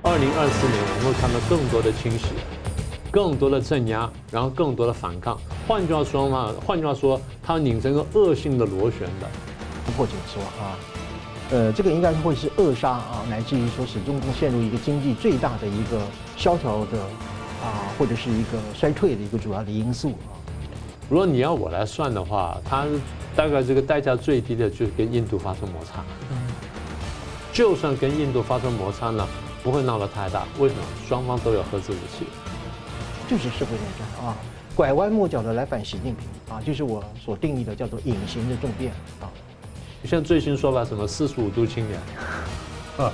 二零二四年我们会看到更多的清洗，更多的镇压，然后更多的反抗。换句话说嘛，换句话说，它拧成一个恶性的螺旋的。破解说啊，呃，这个应该会是扼杀啊，乃至于说使中共陷入一个经济最大的一个萧条的啊，或者是一个衰退的一个主要的因素啊。如果你要我来算的话，它大概这个代价最低的就是跟印度发生摩擦。嗯。就算跟印度发生摩擦呢？不会闹得太大，为什么？双方都有核子武器，就是社会内战啊，拐弯抹角的来反习近平啊，就是我所定义的叫做隐形的政变啊。像最新说法，什么四十五度青年，啊，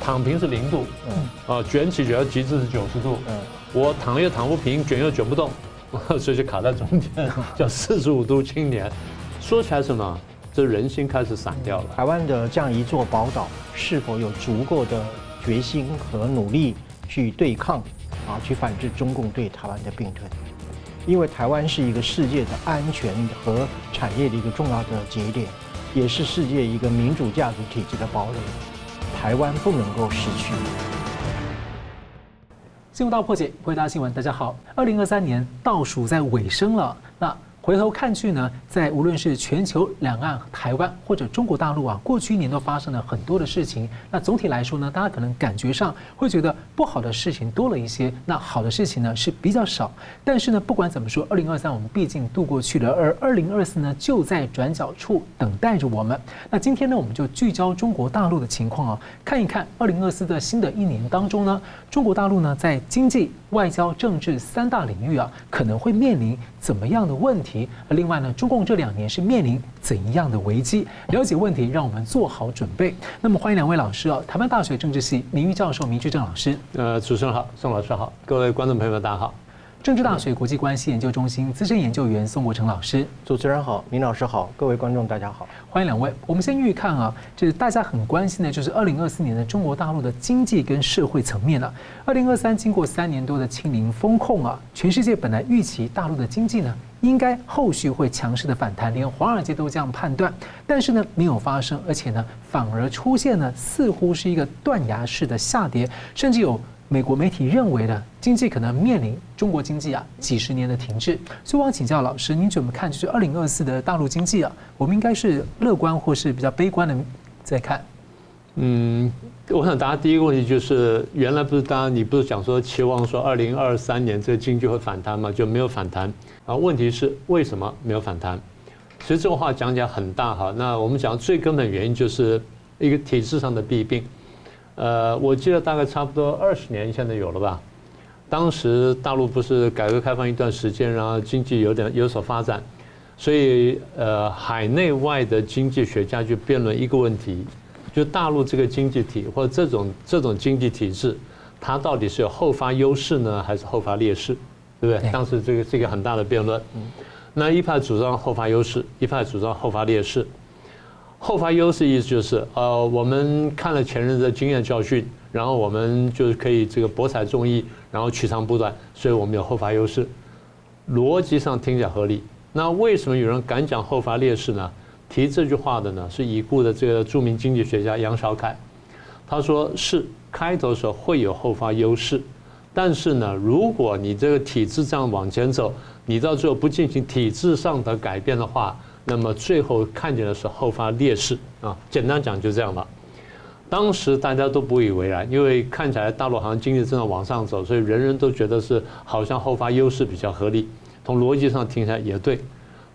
躺平是零度，嗯，啊，卷起卷到极致是九十度，嗯，我躺又躺不平，卷又卷不动，所以就卡在中间，叫四十五度青年。说起来什么？这人心开始散掉了。台湾的这样一座宝岛，是否有足够的？决心和努力去对抗，啊，去反制中共对台湾的并吞，因为台湾是一个世界的安全和产业的一个重要的节点，也是世界一个民主价值体制的堡垒，台湾不能够失去。新闻大破解，回答新闻，大家好，二零二三年倒数在尾声了，那。回头看去呢，在无论是全球两岸、台湾或者中国大陆啊，过去一年都发生了很多的事情。那总体来说呢，大家可能感觉上会觉得不好的事情多了一些，那好的事情呢是比较少。但是呢，不管怎么说，二零二三我们毕竟度过去了，而二零二四呢就在转角处等待着我们。那今天呢，我们就聚焦中国大陆的情况啊，看一看二零二四的新的一年当中呢，中国大陆呢在经济、外交、政治三大领域啊，可能会面临怎么样的问题？而另外呢，中共这两年是面临怎样的危机？了解问题，让我们做好准备。那么，欢迎两位老师啊，台湾大学政治系名誉教授明居正老师。呃，主持人好，宋老师好，各位观众朋友们大家好。政治大学国际关系研究中心资深研究员宋国成老师，主持人好，明老师好，各位观众大家好，欢迎两位。我们先预看啊，就是大家很关心的，就是二零二四年的中国大陆的经济跟社会层面了。二零二三经过三年多的清零风控啊，全世界本来预期大陆的经济呢，应该后续会强势的反弹，连华尔街都这样判断，但是呢没有发生，而且呢反而出现呢似乎是一个断崖式的下跌，甚至有。美国媒体认为呢，经济可能面临中国经济啊几十年的停滞，所以我想请教老师，您怎么看？就是二零二四的大陆经济啊，我们应该是乐观或是比较悲观的在看？嗯，我想答第一个问题就是，原来不是当然你不是讲说期望说二零二三年这个经济会反弹吗？就没有反弹。然后问题是为什么没有反弹？其实这个话讲起来很大哈。那我们讲最根本原因就是一个体制上的弊病。呃，我记得大概差不多二十年现在有了吧？当时大陆不是改革开放一段时间，然后经济有点有所发展，所以呃，海内外的经济学家就辩论一个问题，就大陆这个经济体或者这种这种经济体制，它到底是有后发优势呢，还是后发劣势，对不对？当时这个是一个很大的辩论。那一派主张后发优势，一派主张后发劣势。后发优势意思就是，呃，我们看了前人的经验教训，然后我们就是可以这个博采众议，然后取长补短，所以我们有后发优势。逻辑上听起来合理。那为什么有人敢讲后发劣势呢？提这句话的呢是已故的这个著名经济学家杨小凯，他说是开头的时候会有后发优势，但是呢，如果你这个体制这样往前走，你到最后不进行体制上的改变的话。那么最后看见的是后发劣势啊，简单讲就这样吧。当时大家都不以为然，因为看起来大陆好像经济正在往上走，所以人人都觉得是好像后发优势比较合理。从逻辑上听起来也对，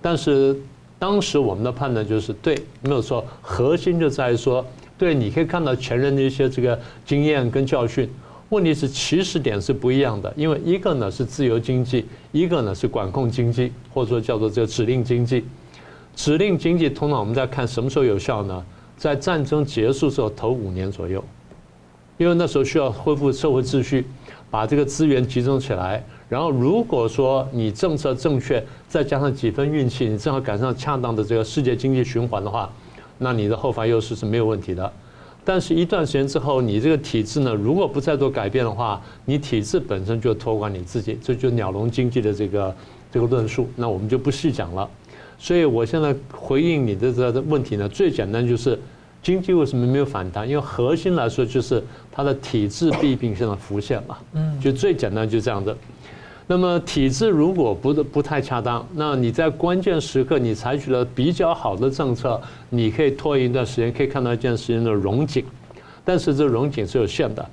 但是当时我们的判断就是对，没有错。核心就在于说，对，你可以看到前人的一些这个经验跟教训。问题是起始点是不一样的，因为一个呢是自由经济，一个呢是管控经济，或者说叫做这个指令经济。指令经济通常我们在看什么时候有效呢？在战争结束之后头五年左右，因为那时候需要恢复社会秩序，把这个资源集中起来。然后如果说你政策正确，再加上几分运气，你正好赶上恰当的这个世界经济循环的话，那你的后发优势是没有问题的。但是，一段时间之后，你这个体制呢，如果不再做改变的话，你体制本身就托管你自己，这就鸟笼经济的这个这个论述。那我们就不细讲了。所以我现在回应你的这个问题呢，最简单就是经济为什么没有反弹？因为核心来说就是它的体制弊病现在浮现了。嗯，就最简单就这样的。那么体制如果不不太恰当，那你在关键时刻你采取了比较好的政策，你可以拖一段时间，可以看到一段时间的融景，但是这融景是有限的。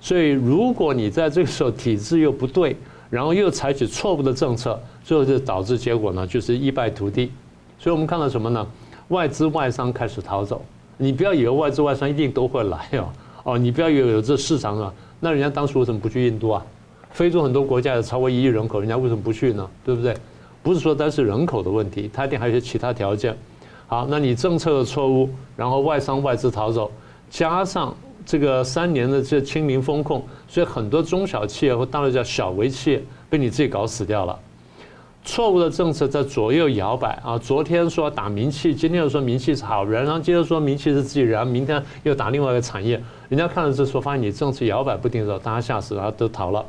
所以如果你在这个时候体制又不对，然后又采取错误的政策，最后就导致结果呢，就是一败涂地。所以我们看到什么呢？外资外商开始逃走。你不要以为外资外商一定都会来哦，哦，你不要以为有这市场啊，那人家当初为什么不去印度啊？非洲很多国家有超过一亿人口，人家为什么不去呢？对不对？不是说单是人口的问题，它一定还有些其他条件。好，那你政策的错误，然后外商外资逃走，加上这个三年的这清零风控，所以很多中小企业或大陆叫小微企业被你自己搞死掉了。错误的政策在左右摇摆啊！昨天说打民企，今天又说民企是好人，然后接着说民企是自己人，明天又打另外一个产业。人家看了这时候，发现你政策摇摆不定的时候，大家吓死了，都逃了。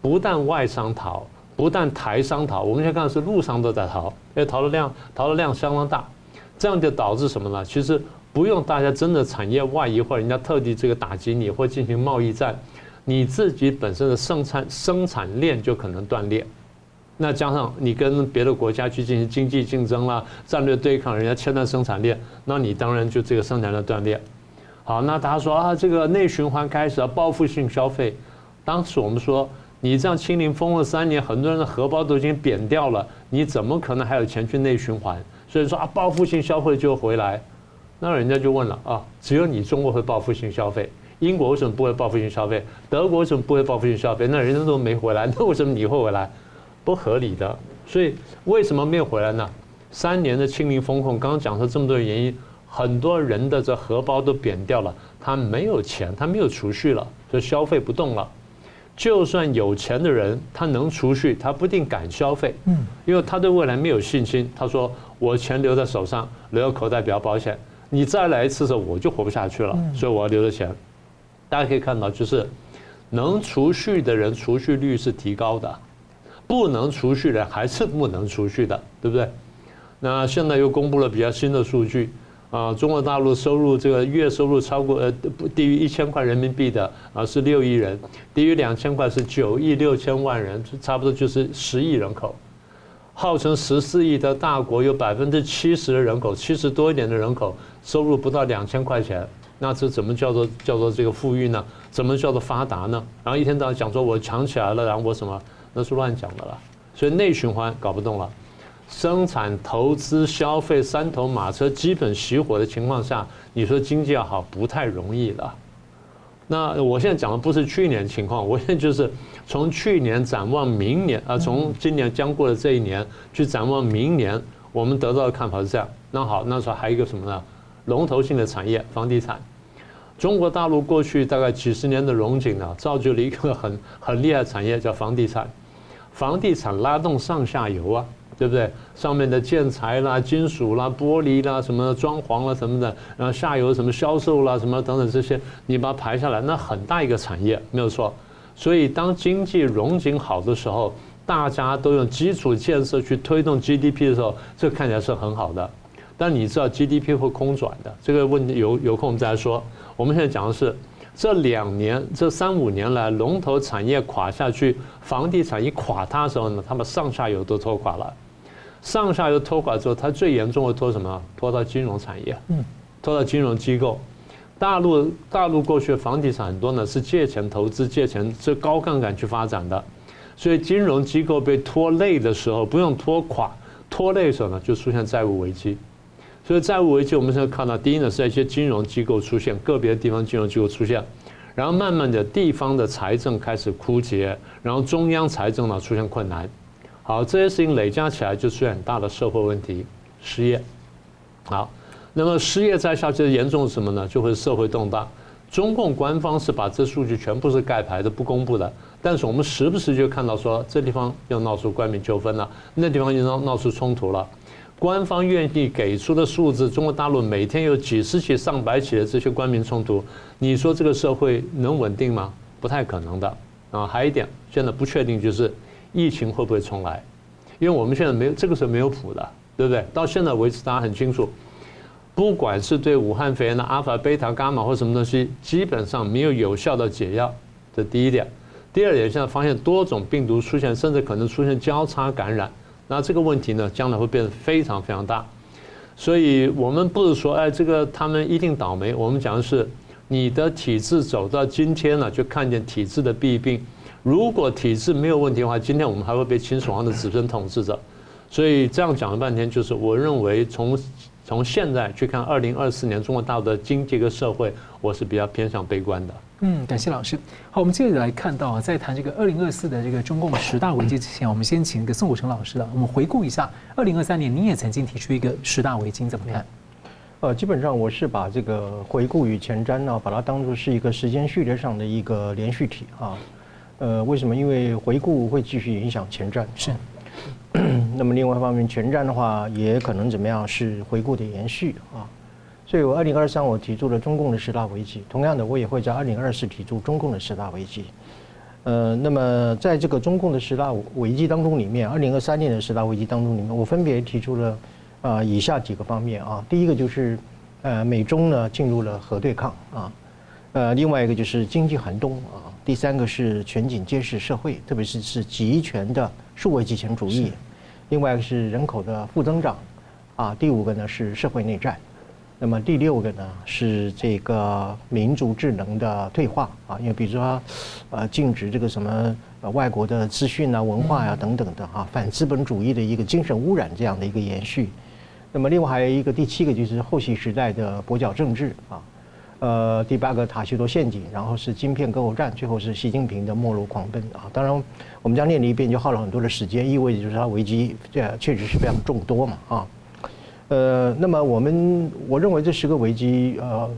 不但外商逃，不但台商逃，我们现在看的是陆商都在逃，因为逃的量逃的量相当大，这样就导致什么呢？其实不用大家真的产业外移，或者人家特地这个打击你，或进行贸易战，你自己本身的生产生产链就可能断裂。那加上你跟别的国家去进行经济竞争啦，战略对抗，人家切断生产链，那你当然就这个生产链断裂。好，那大家说啊，这个内循环开始了，报复性消费。当时我们说。你这样清零封了三年，很多人的荷包都已经扁掉了，你怎么可能还有钱去内循环？所以说啊，报复性消费就回来，那人家就问了啊，只有你中国会报复性消费，英国为什么不会报复性消费？德国为什么不会报复性消费？那人家都没回来，那为什么你会回来？不合理的。所以为什么没有回来呢？三年的清零风控，刚刚讲了这么多原因，很多人的这荷包都扁掉了，他没有钱，他没有储蓄了，所以消费不动了。就算有钱的人，他能储蓄，他不一定敢消费，嗯，因为他对未来没有信心。他说：“我钱留在手上，留在口袋比较保险。你再来一次的时候，我就活不下去了，所以我要留着钱。”大家可以看到，就是能储蓄的人储蓄率是提高的，不能储蓄的人还是不能储蓄的，对不对？那现在又公布了比较新的数据。啊，中国大陆收入这个月收入超过呃不低于一千块人民币的啊是六亿人，低于两千块是九亿六千万人，差不多就是十亿人口。号称十四亿的大国有百分之七十的人口，七十多一点的人口收入不到两千块钱，那这怎么叫做叫做这个富裕呢？怎么叫做发达呢？然后一天到晚讲说我强起来了，然后我什么那是乱讲的了，所以内循环搞不动了。生产、投资、消费三头马车基本熄火的情况下，你说经济要好不太容易了。那我现在讲的不是去年情况，我现在就是从去年展望明年啊，从今年将过的这一年去展望明年，我们得到的看法是这样。那好，那时候还有一个什么呢？龙头性的产业，房地产。中国大陆过去大概几十年的荣景呢，造就了一个很 很厉害的产业，叫房地产。房地产拉动上下游啊。对不对？上面的建材啦、金属啦、玻璃啦、什么装潢啦什么的，然后下游什么销售啦、什么等等这些，你把它排下来，那很大一个产业，没有错。所以当经济融景好的时候，大家都用基础建设去推动 GDP 的时候，这看起来是很好的。但你知道 GDP 会空转的，这个问题有有空我们再来说。我们现在讲的是这两年、这三五年来龙头产业垮下去，房地产一垮塌的时候呢，他们上下游都拖垮了。上下游拖垮之后，它最严重的拖什么？拖到金融产业，嗯，拖到金融机构。大陆大陆过去的房地产很多呢是借钱投资，借钱这高杠杆去发展的，所以金融机构被拖累的时候，不用拖垮，拖累的时候呢就出现债务危机。所以债务危机我们现在看到，第一呢是一些金融机构出现，个别地方金融机构出现，然后慢慢的地方的财政开始枯竭，然后中央财政呢出现困难。好，这些事情累加起来就出现很大的社会问题，失业。好，那么失业再下去的严重是什么呢？就会社会动荡。中共官方是把这数据全部是盖牌的，不公布的。但是我们时不时就看到说，这地方又闹出官民纠纷了，那地方又闹闹出冲突了。官方愿意给出的数字，中国大陆每天有几十起、上百起的这些官民冲突，你说这个社会能稳定吗？不太可能的。啊，还有一点，现在不确定就是。疫情会不会重来？因为我们现在没有这个时候没有谱的，对不对？到现在为止，大家很清楚，不管是对武汉肺炎的阿尔法、贝塔、伽马或什么东西，基本上没有有效的解药。这第一点。第二点，现在发现多种病毒出现，甚至可能出现交叉感染，那这个问题呢，将来会变得非常非常大。所以我们不是说，哎，这个他们一定倒霉。我们讲的是，你的体质走到今天了，就看见体质的弊病。如果体质没有问题的话，今天我们还会被秦始皇的子孙统治着。所以这样讲了半天，就是我认为从从现在去看二零二四年中国大陆的经济和社会，我是比较偏向悲观的。嗯，感谢老师。好，我们接着来看到啊，在谈这个二零二四的这个中共十大危机之前，我们先请一个宋武成老师了。我们回顾一下二零二三年，你也曾经提出一个十大危机，怎么看？呃，基本上我是把这个回顾与前瞻呢，把它当作是一个时间序列上的一个连续体啊。呃，为什么？因为回顾会继续影响前瞻。是。那么另外一方面，前瞻的话也可能怎么样？是回顾的延续啊。所以我二零二三我提出了中共的十大危机，同样的我也会在二零二四提出中共的十大危机。呃，那么在这个中共的十大危机当中里面，二零二三年的十大危机当中里面，我分别提出了啊以下几个方面啊，第一个就是呃美中呢进入了核对抗啊，呃另外一个就是经济寒冬啊，第三个是全景监视社会，特别是是集权的数位极权主义，另外一个是人口的负增长啊，第五个呢是社会内战。那么第六个呢是这个民族智能的退化啊，因为比如说，呃，禁止这个什么呃外国的资讯啊、文化呀、啊、等等的啊，反资本主义的一个精神污染这样的一个延续。那么另外还有一个第七个就是后习时代的跛脚政治啊，呃，第八个塔西佗陷阱，然后是晶片割喉战，最后是习近平的末路狂奔啊。当然我们这样念了一遍就耗了很多的时间，意味着就是它危机这确实是非常众多嘛啊。呃，那么我们我认为这十个危机，呃，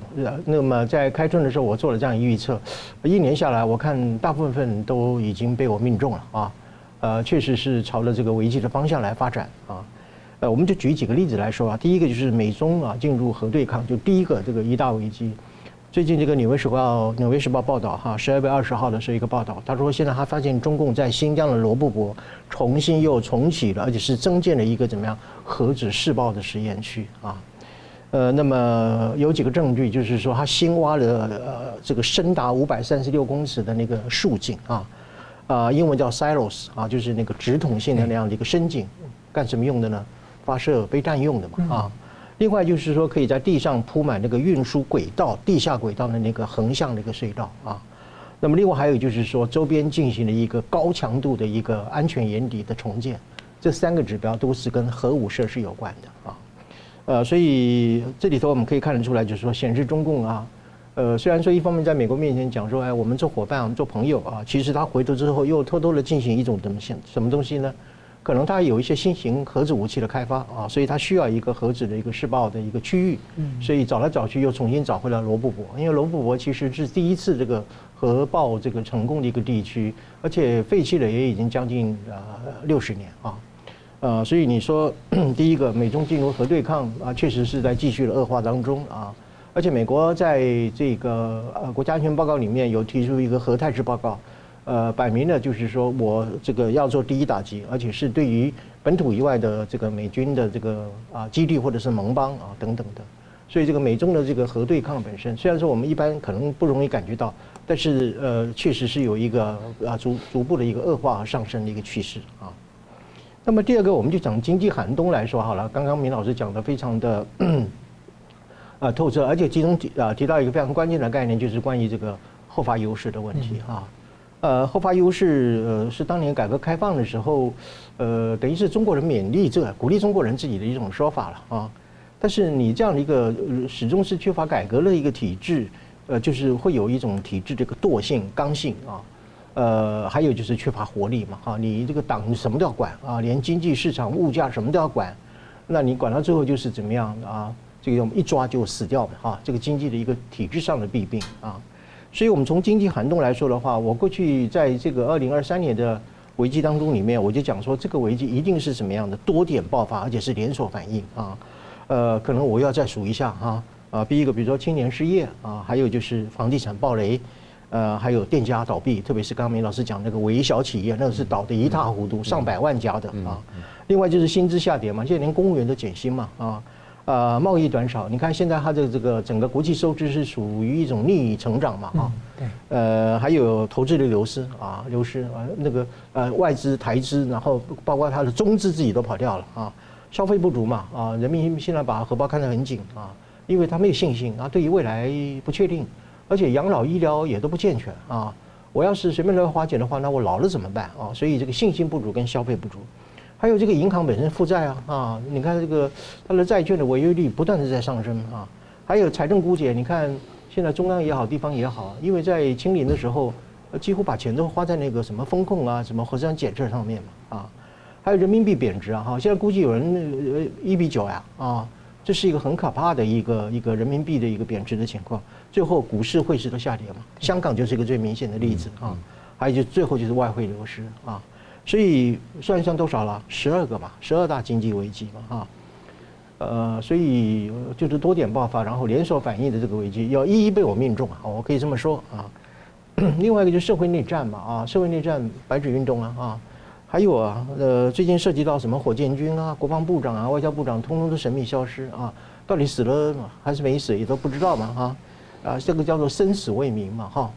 那么在开春的时候，我做了这样一预测，一年下来，我看大部分都已经被我命中了啊，呃，确实是朝着这个危机的方向来发展啊，呃，我们就举几个例子来说啊，第一个就是美中啊进入核对抗，就第一个这个一大危机。最近这个《纽约时报》《纽约时报》报道哈，十二月二十号的是一个报道，他说现在他发现中共在新疆的罗布泊重新又重启了，而且是增建了一个怎么样核子试爆的实验区啊，呃，那么有几个证据，就是说他新挖了呃这个深达五百三十六公尺的那个竖井啊，啊，英文叫 silos 啊，就是那个直筒性的那样的一个深井，干什么用的呢？发射被弹用的嘛啊。另外就是说，可以在地上铺满那个运输轨道、地下轨道的那个横向的一个隧道啊。那么另外还有就是说，周边进行了一个高强度的一个安全掩体的重建。这三个指标都是跟核武设施有关的啊。呃，所以这里头我们可以看得出来，就是说显示中共啊，呃，虽然说一方面在美国面前讲说，哎，我们做伙伴、我们做朋友啊，其实他回头之后又偷偷的进行一种什么什么东西呢？可能它有一些新型核子武器的开发啊，所以它需要一个核子的一个试爆的一个区域，所以找来找去又重新找回了罗布泊，因为罗布泊其实是第一次这个核爆这个成功的一个地区，而且废弃了也已经将近呃六十年啊，呃，所以你说 第一个美中进入核对抗啊，确实是在继续的恶化当中啊，而且美国在这个呃国家安全报告里面有提出一个核态势报告。呃，摆明了就是说我这个要做第一打击，而且是对于本土以外的这个美军的这个啊基地或者是盟邦啊等等的，所以这个美中的这个核对抗本身，虽然说我们一般可能不容易感觉到，但是呃确实是有一个啊逐逐步的一个恶化和上升的一个趋势啊。那么第二个，我们就讲经济寒冬来说好了。刚刚明老师讲的非常的 啊透彻，而且其中提啊提到一个非常关键的概念，就是关于这个后发优势的问题啊。呃，后发优势，呃，是当年改革开放的时候，呃，等于是中国人勉励这鼓励中国人自己的一种说法了啊。但是你这样的一个始终是缺乏改革的一个体制，呃，就是会有一种体制这个惰性、刚性啊。呃，还有就是缺乏活力嘛，哈，你这个党什么都要管啊，连经济市场、物价什么都要管，那你管到最后就是怎么样啊？这个一抓就死掉了哈，这个经济的一个体制上的弊病啊。所以，我们从经济寒冬来说的话，我过去在这个二零二三年的危机当中里面，我就讲说，这个危机一定是什么样的多点爆发，而且是连锁反应啊。呃，可能我要再数一下哈啊，第一个，比如说青年失业啊，还有就是房地产暴雷，呃，还有店家倒闭，特别是刚刚明老师讲那个微小企业，那个是倒得一塌糊涂，上百万家的啊。另外就是薪资下跌嘛，现在连公务员都减薪嘛啊。呃，贸易短少，你看现在它的这个整个国际收支是属于一种逆成长嘛，啊，对，呃，还有投资的流失啊，流失啊，那个呃外资台资，然后包括它的中资自己都跑掉了啊，消费不足嘛，啊，人民现在把荷包看得很紧啊，因为他没有信心啊，对于未来不确定，而且养老医疗也都不健全啊，我要是随便乱花钱的话，那我老了怎么办啊？所以这个信心不足跟消费不足。还有这个银行本身负债啊啊，你看这个它的债券的违约率不断的在上升啊。还有财政枯竭，你看现在中央也好，地方也好，因为在清零的时候，几乎把钱都花在那个什么风控啊、什么核酸检测上面嘛啊。还有人民币贬值啊哈，现在估计有人一比九呀啊，这是一个很可怕的一个一个人民币的一个贬值的情况。最后股市汇市都下跌嘛，香港就是一个最明显的例子啊。还有就最后就是外汇流失啊。所以算一算多少了？十二个嘛，十二大经济危机嘛，哈，呃，所以就是多点爆发，然后连锁反应的这个危机要一一被我命中啊，我可以这么说啊。另外一个就是社会内战嘛，啊，社会内战白纸运动啊，啊，还有啊，呃，最近涉及到什么火箭军啊、国防部长啊、外交部长，通通都神秘消失啊，到底死了还是没死也都不知道嘛，哈，啊，这个叫做生死未明嘛，哈，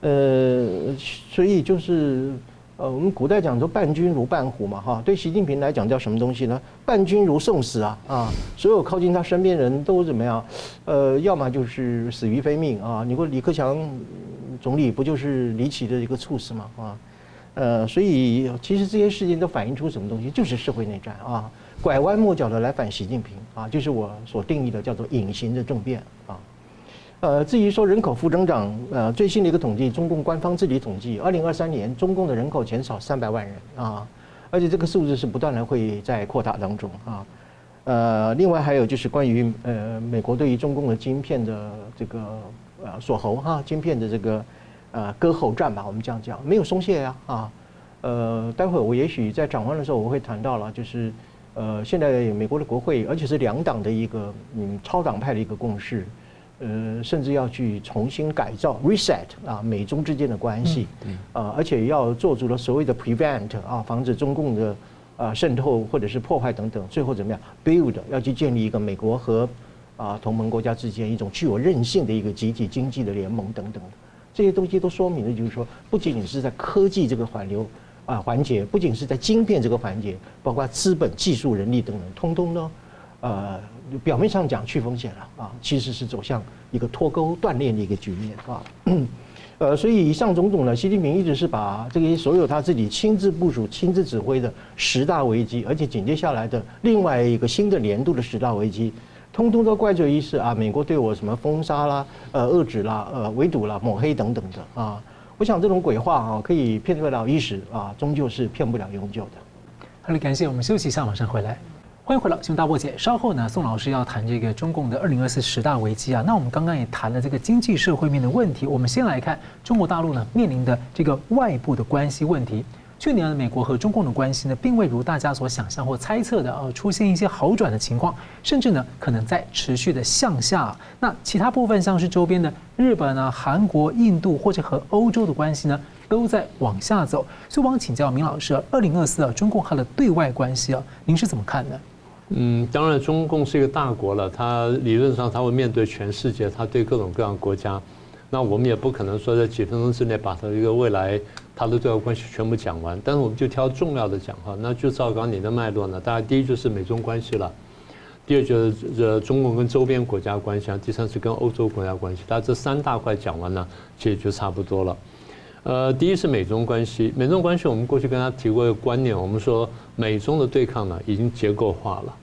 呃，所以就是。呃，我们古代讲说伴君如伴虎嘛，哈，对习近平来讲叫什么东西呢？伴君如送死啊，啊，所有靠近他身边人都怎么样？呃，要么就是死于非命啊。你说李克强总理不就是离奇的一个猝死嘛，啊，呃，所以其实这些事情都反映出什么东西？就是社会内战啊，拐弯抹角的来反习近平啊，就是我所定义的叫做隐形的政变啊。呃，至于说人口负增长，呃，最新的一个统计，中共官方自己统计，二零二三年中共的人口减少三百万人啊，而且这个数字是不断的会在扩大当中啊。呃，另外还有就是关于呃美国对于中共的晶片的这个呃锁喉哈，晶片的这个呃割喉战吧，我们这样讲，没有松懈呀啊，呃，待会儿我也许在转弯的时候我会谈到了，就是呃现在美国的国会，而且是两党的一个嗯超党派的一个共识。呃，甚至要去重新改造 reset 啊，美中之间的关系，啊，而且要做足了所谓的 prevent 啊，防止中共的啊渗透或者是破坏等等，最后怎么样 build 要去建立一个美国和啊同盟国家之间一种具有韧性的一个集体经济的联盟等等，这些东西都说明了，就是说不仅仅是在科技这个环流啊环节，不仅是在晶片这个环节，包括资本、技术、人力等等，通通呢，呃。表面上讲去风险了啊，其实是走向一个脱钩断链的一个局面啊。呃，所以以上种种呢，习近平一直是把这个所有他自己亲自部署、亲自指挥的十大危机，而且紧接下来的另外一个新的年度的十大危机，通通都怪罪于是啊，美国对我什么封杀啦、呃遏制啦、呃围堵啦、抹黑等等的啊。我想这种鬼话啊，可以骗得了一时啊，终究是骗不了永久的。好了，感谢我们休息一下，马上回来。欢迎回来，新闻大破解。稍后呢，宋老师要谈这个中共的二零二四十大危机啊。那我们刚刚也谈了这个经济社会面的问题。我们先来看中国大陆呢面临的这个外部的关系问题。去年美国和中共的关系呢，并未如大家所想象或猜测的呃出现一些好转的情况，甚至呢可能在持续的向下。那其他部分像是周边的日本啊、韩国、印度或者和欧洲的关系呢，都在往下走。所以我想请教明老师，二零二四啊，中共它的对外关系啊，您是怎么看的？嗯，当然，中共是一个大国了，它理论上它会面对全世界，它对各种各样国家，那我们也不可能说在几分钟之内把它一个未来它的对外关系全部讲完，但是我们就挑重要的讲哈，那就照刚你的脉络呢，大概第一就是美中关系了，第二就是这中共跟周边国家关系啊，第三是跟欧洲国家关系，大家这三大块讲完了，其实就差不多了。呃，第一是美中关系，美中关系我们过去跟他提过一个观念，我们说美中的对抗呢已经结构化了。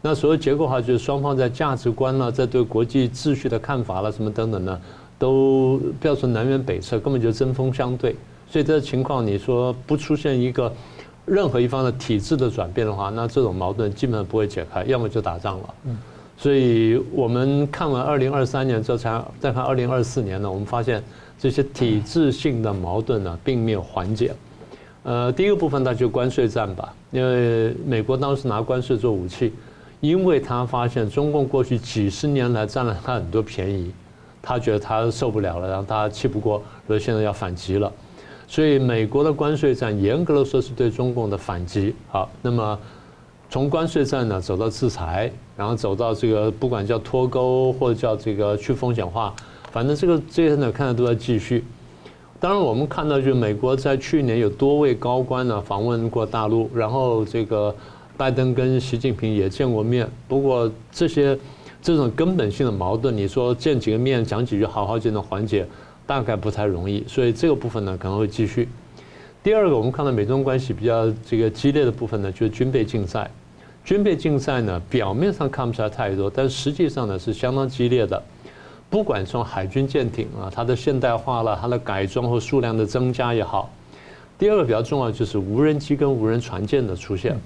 那所谓结构化，就是双方在价值观了，在对国际秩序的看法了，什么等等呢，都不要说南辕北辙，根本就针锋相对。所以这个情况，你说不出现一个任何一方的体制的转变的话，那这种矛盾基本上不会解开，要么就打仗了。所以我们看完二零二三年之后，才再看二零二四年呢，我们发现这些体制性的矛盾呢，并没有缓解。呃，第一个部分那就关税战吧，因为美国当时拿关税做武器。因为他发现中共过去几十年来占了他很多便宜，他觉得他受不了了，然后他气不过，所以现在要反击了。所以美国的关税战严格的说是对中共的反击。好，那么从关税战呢走到制裁，然后走到这个不管叫脱钩或者叫这个去风险化，反正这个这些呢看着都在继续。当然，我们看到就是美国在去年有多位高官呢访问过大陆，然后这个拜登跟习近平也见过面。不过这些这种根本性的矛盾，你说见几个面讲几句好好就能缓解，大概不太容易。所以这个部分呢可能会继续。第二个，我们看到美中关系比较这个激烈的部分呢，就是军备竞赛。军备竞赛呢，表面上看不出来太多，但实际上呢是相当激烈的。不管从海军舰艇啊，它的现代化了，它的改装和数量的增加也好。第二个比较重要就是无人机跟无人船舰的出现。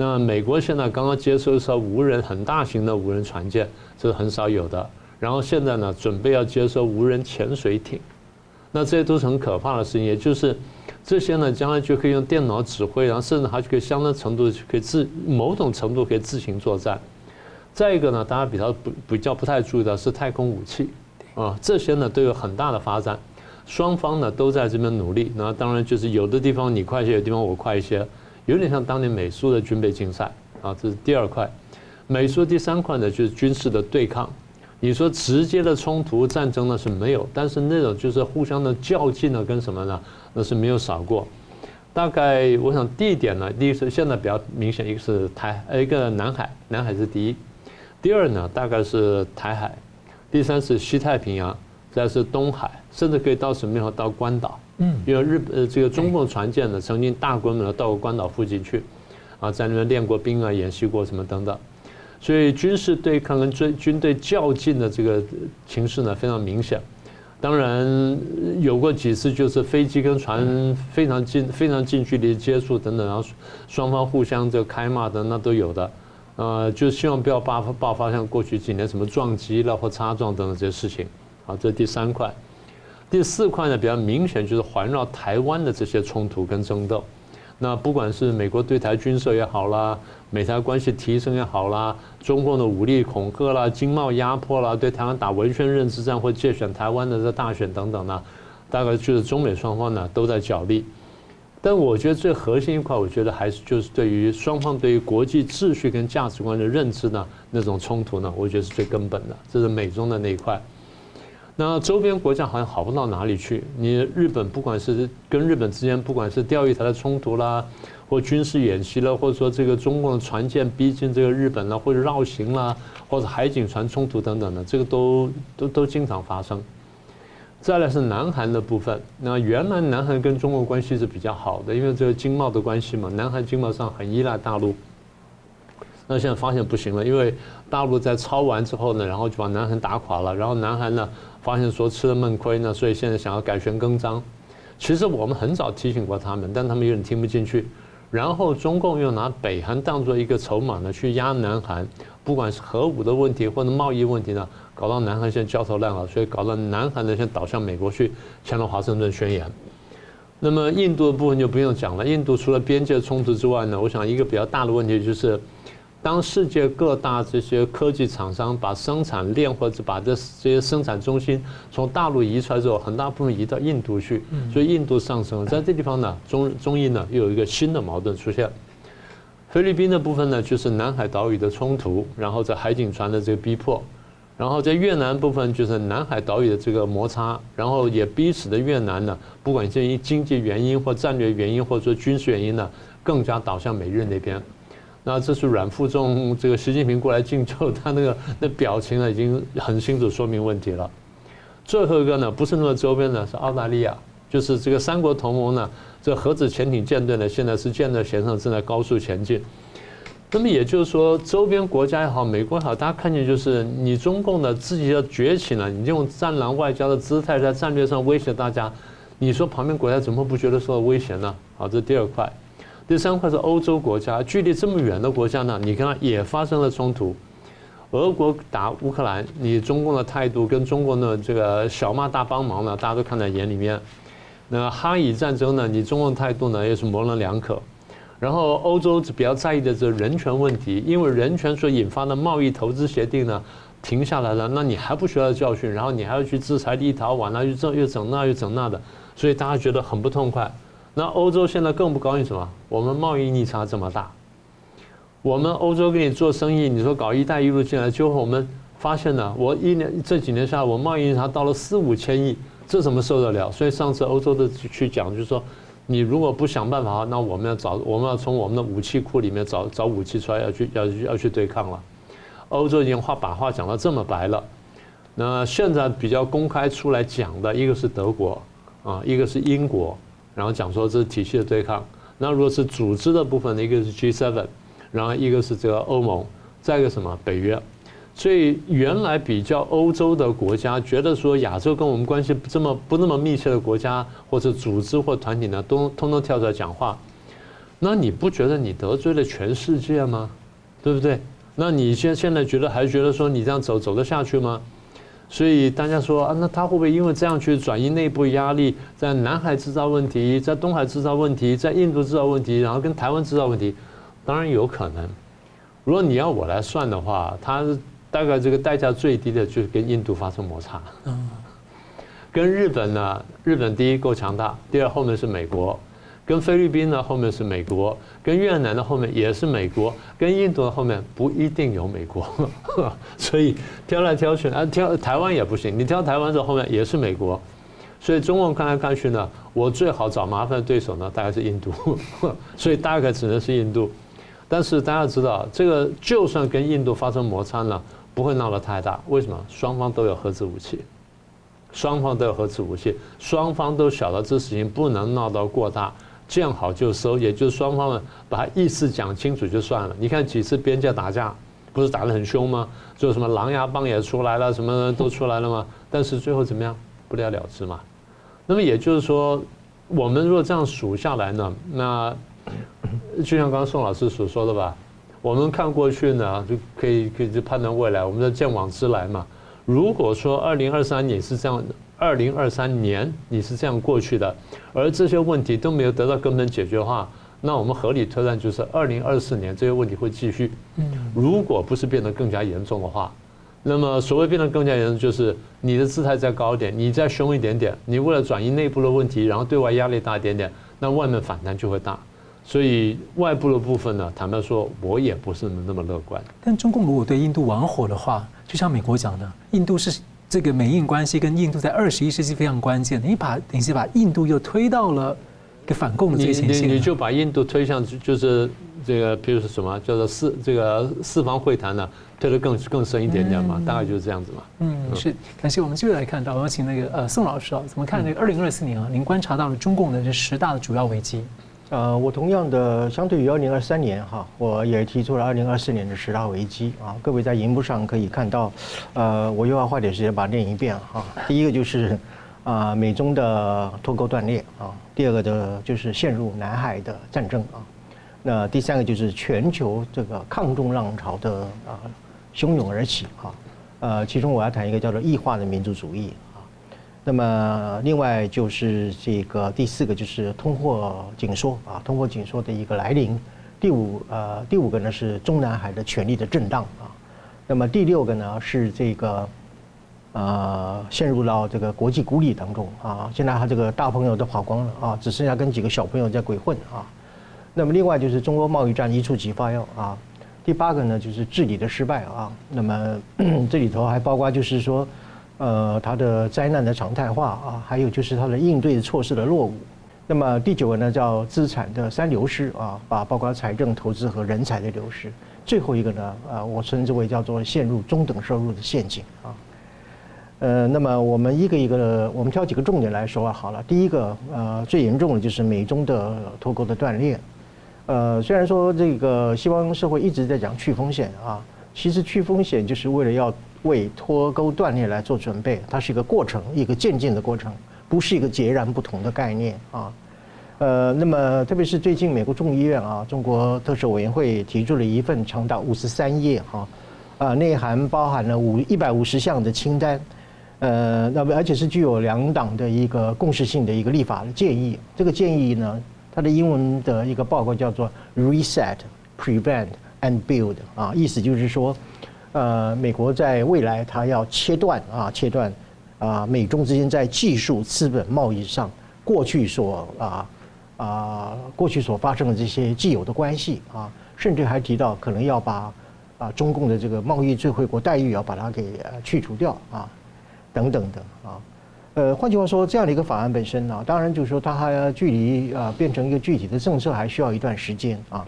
那美国现在刚刚接收一艘无人很大型的无人船舰，这是很少有的。然后现在呢，准备要接收无人潜水艇。那这些都是很可怕的事情，也就是这些呢，将来就可以用电脑指挥，然后甚至还可以相当程度可以自某种程度可以自行作战。再一个呢，大家比较不比较不太注意到是太空武器，啊，这些呢都有很大的发展，双方呢都在这边努力。那当然就是有的地方你快一些，有的地方我快一些，有点像当年美苏的军备竞赛啊。这是第二块，美苏第三块呢就是军事的对抗。你说直接的冲突战争呢是没有，但是那种就是互相的较劲呢跟什么呢？那是没有少过。大概我想第一点呢，第一是现在比较明显，一个是台，一个南海，南海是第一。第二呢，大概是台海；第三是西太平洋；再是东海，甚至可以到什么地方？到关岛。嗯，因为日呃这个中共船舰呢，曾经大规模的到过关岛附近去，啊，在那边练过兵啊，演习过什么等等。所以军事对抗跟军军队较劲的这个情势呢，非常明显。当然有过几次就是飞机跟船非常近、非常近距离接触等等，然后双方互相这个开骂的那都有的。呃，就希望不要爆发爆发像过去几年什么撞击了或擦撞等等这些事情。好，这是第三块。第四块呢，比较明显就是环绕台湾的这些冲突跟争斗。那不管是美国对台军售也好啦，美台关系提升也好啦，中共的武力恐吓啦、经贸压迫啦，对台湾打文宣认知战或借选台湾的这大选等等呢，大概就是中美双方呢都在角力。但我觉得最核心一块，我觉得还是就是对于双方对于国际秩序跟价值观的认知呢，那种冲突呢，我觉得是最根本的，这是美中的那一块。那周边国家好像好不到哪里去。你日本不管是跟日本之间，不管是钓鱼台的冲突啦，或军事演习啦，或者说这个中共的船舰逼近这个日本啦，或者绕行啦，或者海警船冲突等等的，这个都都都经常发生。再来是南韩的部分，那原来南韩跟中国关系是比较好的，因为这个经贸的关系嘛，南韩经贸上很依赖大陆。那现在发现不行了，因为大陆在抄完之后呢，然后就把南韩打垮了，然后南韩呢发现说吃了闷亏呢，所以现在想要改弦更张。其实我们很早提醒过他们，但他们有点听不进去。然后中共又拿北韩当做一个筹码呢，去压南韩，不管是核武的问题或者贸易问题呢。搞到南韩现在焦头烂额，所以搞到南韩呢现在倒向美国去签了华盛顿宣言。那么印度的部分就不用讲了，印度除了边界冲突之外呢，我想一个比较大的问题就是，当世界各大这些科技厂商把生产链或者把这这些生产中心从大陆移出来之后，很大部分移到印度去，所以印度上升了。在这地方呢，中中印呢又有一个新的矛盾出现。菲律宾的部分呢，就是南海岛屿的冲突，然后在海警船的这个逼迫。然后在越南部分就是南海岛屿的这个摩擦，然后也逼使得越南呢，不管是因经济原因或战略原因，或者说军事原因呢，更加倒向美日那边。那这是阮富仲这个习近平过来敬酒，他那个 那表情呢，已经很清楚说明问题了。最后一个呢，不是那么周边的，是澳大利亚，就是这个三国同盟呢，这核子潜艇舰队呢，现在是箭在弦上，正在高速前进。那么也就是说，周边国家也好，美国也好，大家看见就是你中共的自己要崛起了，你用战狼外交的姿态在战略上威胁大家，你说旁边国家怎么不觉得受到威胁呢？好，这第二块。第三块是欧洲国家，距离这么远的国家呢，你看也发生了冲突。俄国打乌克兰，你中共的态度跟中共的这个小骂大帮忙呢，大家都看在眼里面。那哈以战争呢，你中共态度呢也是模棱两可。然后欧洲比较在意的是人权问题，因为人权所引发的贸易投资协定呢停下来了，那你还不学到教训，然后你还要去制裁立陶宛啊，又这又整那又整那的，所以大家觉得很不痛快。那欧洲现在更不高兴什么？我们贸易逆差这么大，我们欧洲跟你做生意，你说搞“一带一路”进来，结果我们发现呢，我一年这几年下来，我贸易逆差到了四五千亿，这怎么受得了？所以上次欧洲的去讲，就是说，你如果不想办法，那我们要找，我们要从我们的武器库里面找找武器出来，要去要要去对抗了。欧洲已经话把话讲到这么白了，那现在比较公开出来讲的一个是德国啊，一个是英国，然后讲说这是体系的对抗。那如果是组织的部分呢，一个是 G7，然后一个是这个欧盟，再一个什么北约。所以原来比较欧洲的国家觉得说亚洲跟我们关系不这么不那么密切的国家或者组织或团体呢，都通通跳出来讲话。那你不觉得你得罪了全世界吗？对不对？那你现现在觉得还觉得说你这样走走得下去吗？所以大家说啊，那他会不会因为这样去转移内部压力，在南海制造问题，在东海制造问题，在印度制造问题，然后跟台湾制造问题？当然有可能。如果你要我来算的话，他大概这个代价最低的就是跟印度发生摩擦。嗯。跟日本呢，日本第一够强大，第二后面是美国。跟菲律宾呢，后面是美国，跟越南的后面也是美国，跟印度的后面不一定有美国，所以挑来挑去啊，挑台湾也不行，你挑台湾这后面也是美国，所以中共看来看去呢，我最好找麻烦的对手呢，大概是印度，所以大概只能是印度，但是大家知道，这个就算跟印度发生摩擦呢，不会闹得太大，为什么？双方都有核子武器，双方都有核子武器，双方都晓得这事情不能闹到过大。见好就收，也就是双方们把意思讲清楚就算了。你看几次边界打架，不是打得很凶吗？就什么狼牙棒也出来了，什么都出来了吗？但是最后怎么样？不了了之嘛。那么也就是说，我们如果这样数下来呢，那 就像刚刚宋老师所说的吧，我们看过去呢，就可以可以就判断未来，我们的见往知来嘛。如果说二零二三年是这样的。二零二三年你是这样过去的，而这些问题都没有得到根本解决的话，那我们合理推断就是二零二四年这些问题会继续。如果不是变得更加严重的话，那么所谓变得更加严重，就是你的姿态再高一点，你再凶一点点，你为了转移内部的问题，然后对外压力大一点点，那外面反弹就会大。所以外部的部分呢，坦白说，我也不是那么乐观。但中共如果对印度玩火的话，就像美国讲的，印度是。这个美印关系跟印度在二十一世纪非常关键，你把等于是把印度又推到了个反共的最前线。你你就把印度推向就是这个，比如说什么叫做四这个四方会谈呢，推得更更深一点点嘛，大概就是这样子嘛。嗯，是。感谢我们继续来看到，我要请那个呃宋老师啊，怎么看这个二零二四年啊？您观察到了中共的这十大的主要危机。呃，我同样的，相对于二零二三年哈，我也提出了二零二四年的十大危机啊。各位在荧幕上可以看到，呃，我又要花点时间把它念一遍哈。第一个就是啊，美中的脱钩断裂啊。第二个的就是陷入南海的战争啊。那第三个就是全球这个抗中浪潮的啊汹涌而起啊。呃，其中我要谈一个叫做异化的民族主义。那么，另外就是这个第四个就是通货紧缩啊，通货紧缩的一个来临。第五呃，第五个呢是中南海的权力的震荡啊。那么第六个呢是这个呃陷入到这个国际孤立当中啊。现在他这个大朋友都跑光了啊，只剩下跟几个小朋友在鬼混啊。那么另外就是中国贸易战一触即发哟啊。第八个呢就是治理的失败啊。那么 这里头还包括就是说。呃，它的灾难的常态化啊，还有就是它的应对措施的落伍。那么第九个呢，叫资产的三流失啊，把包括财政、投资和人才的流失。最后一个呢，啊，我称之为叫做陷入中等收入的陷阱啊。呃，那么我们一个一个的，我们挑几个重点来说啊好了。第一个，呃，最严重的就是美中的脱钩的断裂。呃，虽然说这个西方社会一直在讲去风险啊，其实去风险就是为了要。为脱钩断裂来做准备，它是一个过程，一个渐进的过程，不是一个截然不同的概念啊。呃，那么特别是最近美国众议院啊，中国特首委员会提出了一份长达五十三页哈，啊，内涵包含了五一百五十项的清单，呃，那么而且是具有两党的一个共识性的一个立法的建议。这个建议呢，它的英文的一个报告叫做 Reset, Prevent and Build 啊，意思就是说。呃，美国在未来，它要切断啊，切断啊，美中之间在技术、资本、贸易上过去所啊啊过去所发生的这些既有的关系啊，甚至还提到可能要把啊中共的这个贸易最惠国待遇要把它给去除掉啊，等等的啊。呃，换句话说，这样的一个法案本身呢，当然就是说它还距离啊变成一个具体的政策还需要一段时间啊。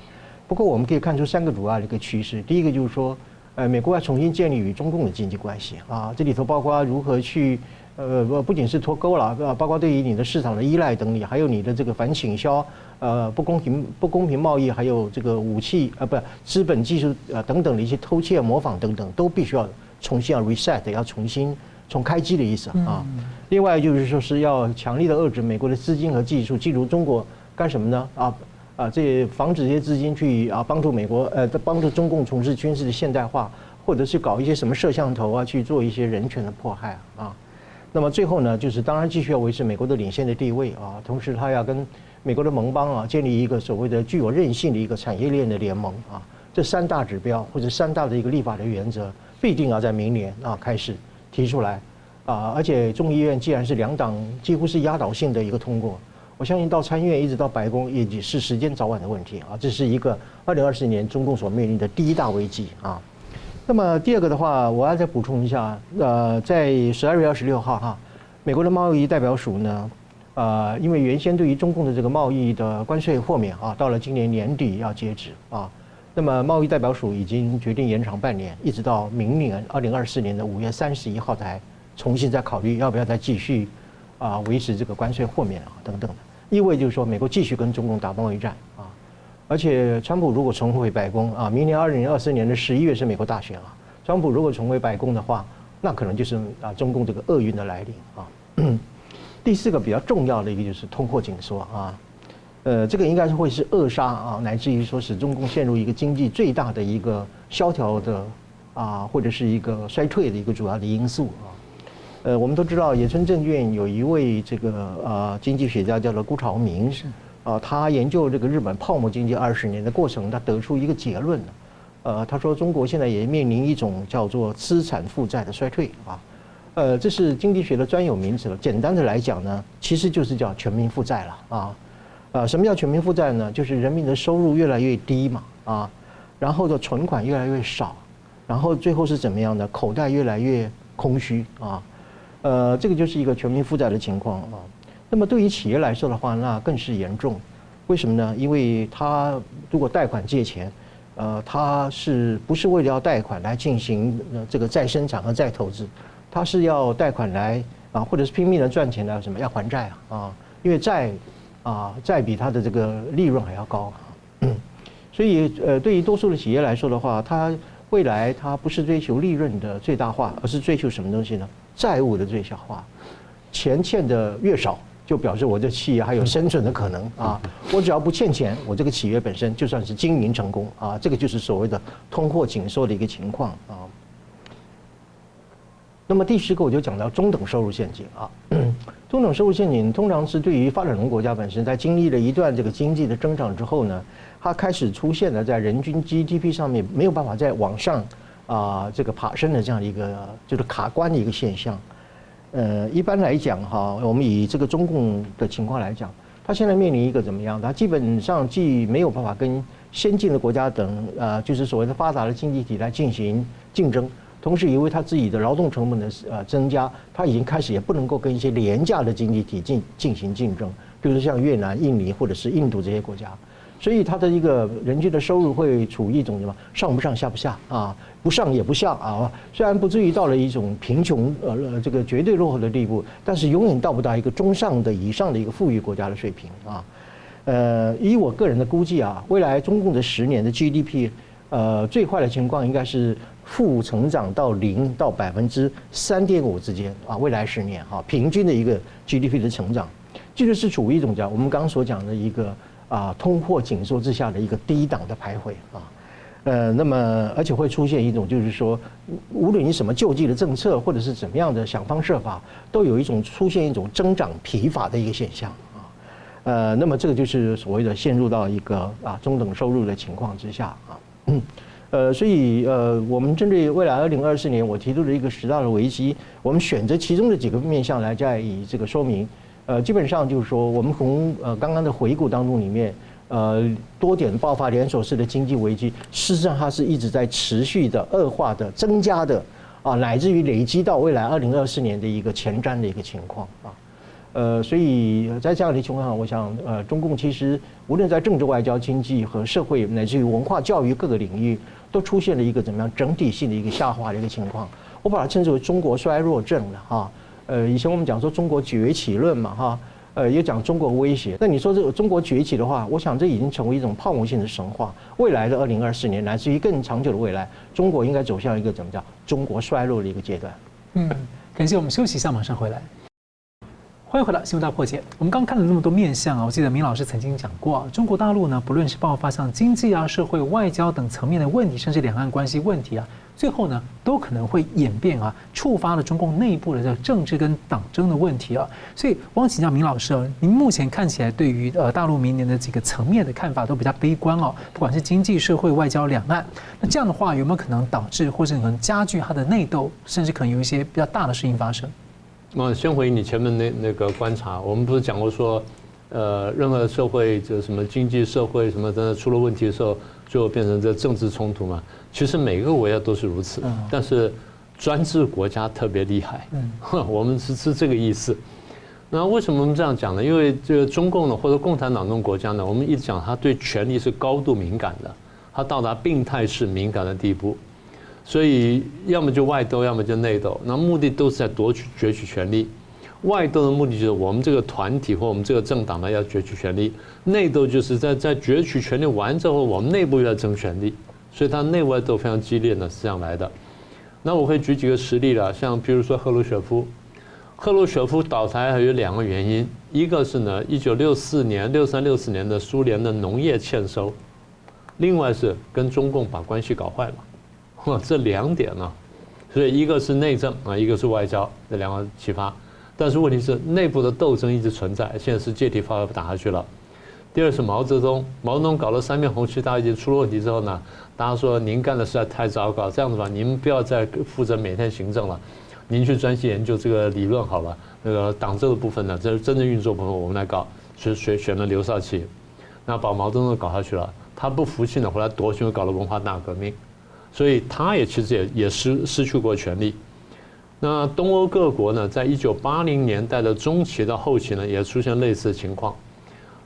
不过我们可以看出三个主要的一个趋势，第一个就是说。呃，美国要重新建立与中共的经济关系啊，这里头包括如何去，呃，不不仅是脱钩了，呃，包括对于你的市场的依赖等你，还有你的这个反倾销，呃，不公平不公平贸易，还有这个武器啊，不，资本技术啊等等的一些偷窃模仿等等，都必须要重新要 reset，要重新重开机的意思啊。另外就是说是要强力的遏制美国的资金和技术进入中国干什么呢？啊？啊，这防止这些资金去啊帮助美国呃帮助中共从事军事的现代化，或者是搞一些什么摄像头啊去做一些人权的迫害啊。那么最后呢，就是当然继续要维持美国的领先的地位啊，同时他要跟美国的盟邦啊建立一个所谓的具有韧性的一个产业链的联盟啊。这三大指标或者三大的一个立法的原则，必定要在明年啊开始提出来啊。而且众议院既然是两党几乎是压倒性的一个通过。我相信到参议院一直到白宫也只是时间早晚的问题啊，这是一个二零二四年中共所面临的第一大危机啊。那么第二个的话，我要再补充一下，呃，在十二月二十六号哈，美国的贸易代表署呢，呃，因为原先对于中共的这个贸易的关税豁免啊，到了今年年底要截止啊，那么贸易代表署已经决定延长半年，一直到明年二零二四年的五月三十一号才重新再考虑要不要再继续啊维持这个关税豁免啊等等的。意味就是说，美国继续跟中共打贸易战啊，而且川普如果重回白宫啊，明年二零二四年的十一月是美国大选啊，川普如果重回白宫的话，那可能就是啊中共这个厄运的来临啊。第四个比较重要的一个就是通货紧缩啊，呃，这个应该是会是扼杀啊，乃至于说使中共陷入一个经济最大的一个萧条的啊，或者是一个衰退的一个主要的因素啊。呃，我们都知道，野村证券有一位这个呃经济学家叫做辜朝明，是啊，他研究这个日本泡沫经济二十年的过程，他得出一个结论，呃，他说中国现在也面临一种叫做资产负债的衰退啊，呃，这是经济学的专有名词了。简单的来讲呢，其实就是叫全民负债了啊，呃，什么叫全民负债呢？就是人民的收入越来越低嘛啊，然后的存款越来越少，然后最后是怎么样的？口袋越来越空虚啊。呃，这个就是一个全民负债的情况啊。那么对于企业来说的话，那更是严重。为什么呢？因为他如果贷款借钱，呃，他是不是为了要贷款来进行这个再生产和再投资？他是要贷款来啊，或者是拼命的赚钱来什么？要还债啊啊！因为债啊，债比他的这个利润还要高。所以呃，对于多数的企业来说的话，他未来他不是追求利润的最大化，而是追求什么东西呢？债务的最小化，钱欠的越少，就表示我这企业还有生存的可能啊！我只要不欠钱，我这个企业本身就算是经营成功啊！这个就是所谓的通货紧缩的一个情况啊。那么第十个我就讲到中等收入陷阱啊。中等收入陷阱通常是对于发展中国家本身，在经历了一段这个经济的增长之后呢，它开始出现了在人均 GDP 上面没有办法再往上。啊，这个爬升的这样一个就是卡关的一个现象，呃，一般来讲哈，我们以这个中共的情况来讲，它现在面临一个怎么样？它基本上既没有办法跟先进的国家等呃，就是所谓的发达的经济体来进行竞争，同时因为它自己的劳动成本的呃增加，它已经开始也不能够跟一些廉价的经济体进进行竞争，比如说像越南、印尼或者是印度这些国家。所以他的一个人均的收入会处于一种什么上不上下不下啊，不上也不下啊。虽然不至于到了一种贫穷呃这个绝对落后的地步，但是永远到不到一个中上的以上的一个富裕国家的水平啊。呃，以我个人的估计啊，未来中共的十年的 GDP，呃，最坏的情况应该是负成长到零到百分之三点五之间啊。未来十年哈，平均的一个 GDP 的成长，这就是处于一种叫我们刚所讲的一个。啊，通货紧缩之下的一个低档的徘徊啊，呃，那么而且会出现一种，就是说，无论你什么救济的政策，或者是怎么样的想方设法，都有一种出现一种增长疲乏的一个现象啊，呃，那么这个就是所谓的陷入到一个啊中等收入的情况之下啊，呃，所以呃，我们针对未来二零二四年我提出的一个十大的危机，我们选择其中的几个面向来加以这个说明。呃，基本上就是说，我们从呃刚刚的回顾当中里面，呃，多点爆发连锁式的经济危机，事实上它是一直在持续的恶化的、增加的啊，乃至于累积到未来二零二四年的一个前瞻的一个情况啊。呃，所以在这样的情况下，我想，呃，中共其实无论在政治、外交、经济和社会，乃至于文化、教育各个领域，都出现了一个怎么样整体性的一个下滑的一个情况。我把它称之为“中国衰弱症”了哈。呃，以前我们讲说中国崛起论嘛，哈，呃，也讲中国威胁。那你说这个中国崛起的话，我想这已经成为一种泡沫性的神话。未来的二零二四年，乃至于更长久的未来，中国应该走向一个怎么叫？中国衰落的一个阶段。嗯，感谢我们休息一下，马上回来。欢迎回到新闻大破解。我们刚看了那么多面相啊，我记得明老师曾经讲过，中国大陆呢，不论是爆发像经济啊、社会、外交等层面的问题，甚至两岸关系问题啊，最后呢，都可能会演变啊，触发了中共内部的这个政治跟党争的问题啊。所以，我想请教明老师啊，您目前看起来对于呃大陆明年的几个层面的看法都比较悲观哦，不管是经济、社会、外交、两岸，那这样的话有没有可能导致或是可能加剧它的内斗，甚至可能有一些比较大的事情发生？那先回你前面那那个观察，我们不是讲过说，呃，任何社会就什么经济社会什么的出了问题的时候，就变成这政治冲突嘛。其实每个国家都是如此，但是专制国家特别厉害。嗯，我们是是这个意思。那为什么我们这样讲呢？因为这个中共呢，或者共产党这种国家呢，我们一直讲他对权力是高度敏感的，他到达病态式敏感的地步。所以，要么就外斗，要么就内斗，那目的都是在夺取、攫取权力。外斗的目的就是我们这个团体或我们这个政党呢要攫取权力；内斗就是在在攫取权力完之后，我们内部要争权力。所以，它内外斗非常激烈呢，是这样来的。那我可以举几个实例了，像比如说赫鲁雪夫，赫鲁雪夫倒台还有两个原因，一个是呢，一九六四年、六三、六四年的苏联的农业欠收，另外是跟中共把关系搞坏了。哇，这两点呢，所以一个是内政啊，一个是外交，这两个启发。但是问题是内部的斗争一直存在，现在是借题发挥打下去了。第二是毛泽东，毛泽东搞了三面红旗，大家已经出了问题之后呢，大家说您干的实在太糟糕，这样子吧，您不要再负责每天行政了，您去专心研究这个理论好了。那个党政的部分呢，这是真正运作部分我们来搞，所以选选了刘少奇，那把毛泽东搞下去了。他不服气呢，回来夺权搞了文化大革命。所以他也其实也也失失去过权力。那东欧各国呢，在一九八零年代的中期到后期呢，也出现类似的情况。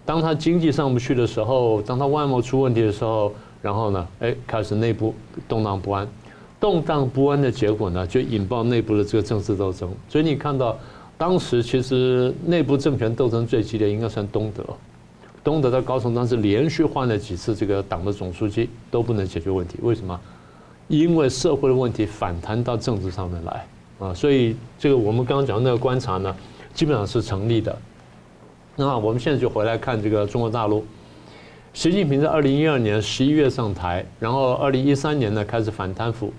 当他经济上不去的时候，当他外贸出问题的时候，然后呢，哎，开始内部动荡不安。动荡不安的结果呢，就引爆内部的这个政治斗争。所以你看到，当时其实内部政权斗争最激烈，应该算东德。东德在高层当时连续换了几次这个党的总书记，都不能解决问题。为什么？因为社会的问题反弹到政治上面来啊，所以这个我们刚刚讲的那个观察呢，基本上是成立的。那我们现在就回来看这个中国大陆，习近平在二零一二年十一月上台，然后二零一三年呢开始反贪腐，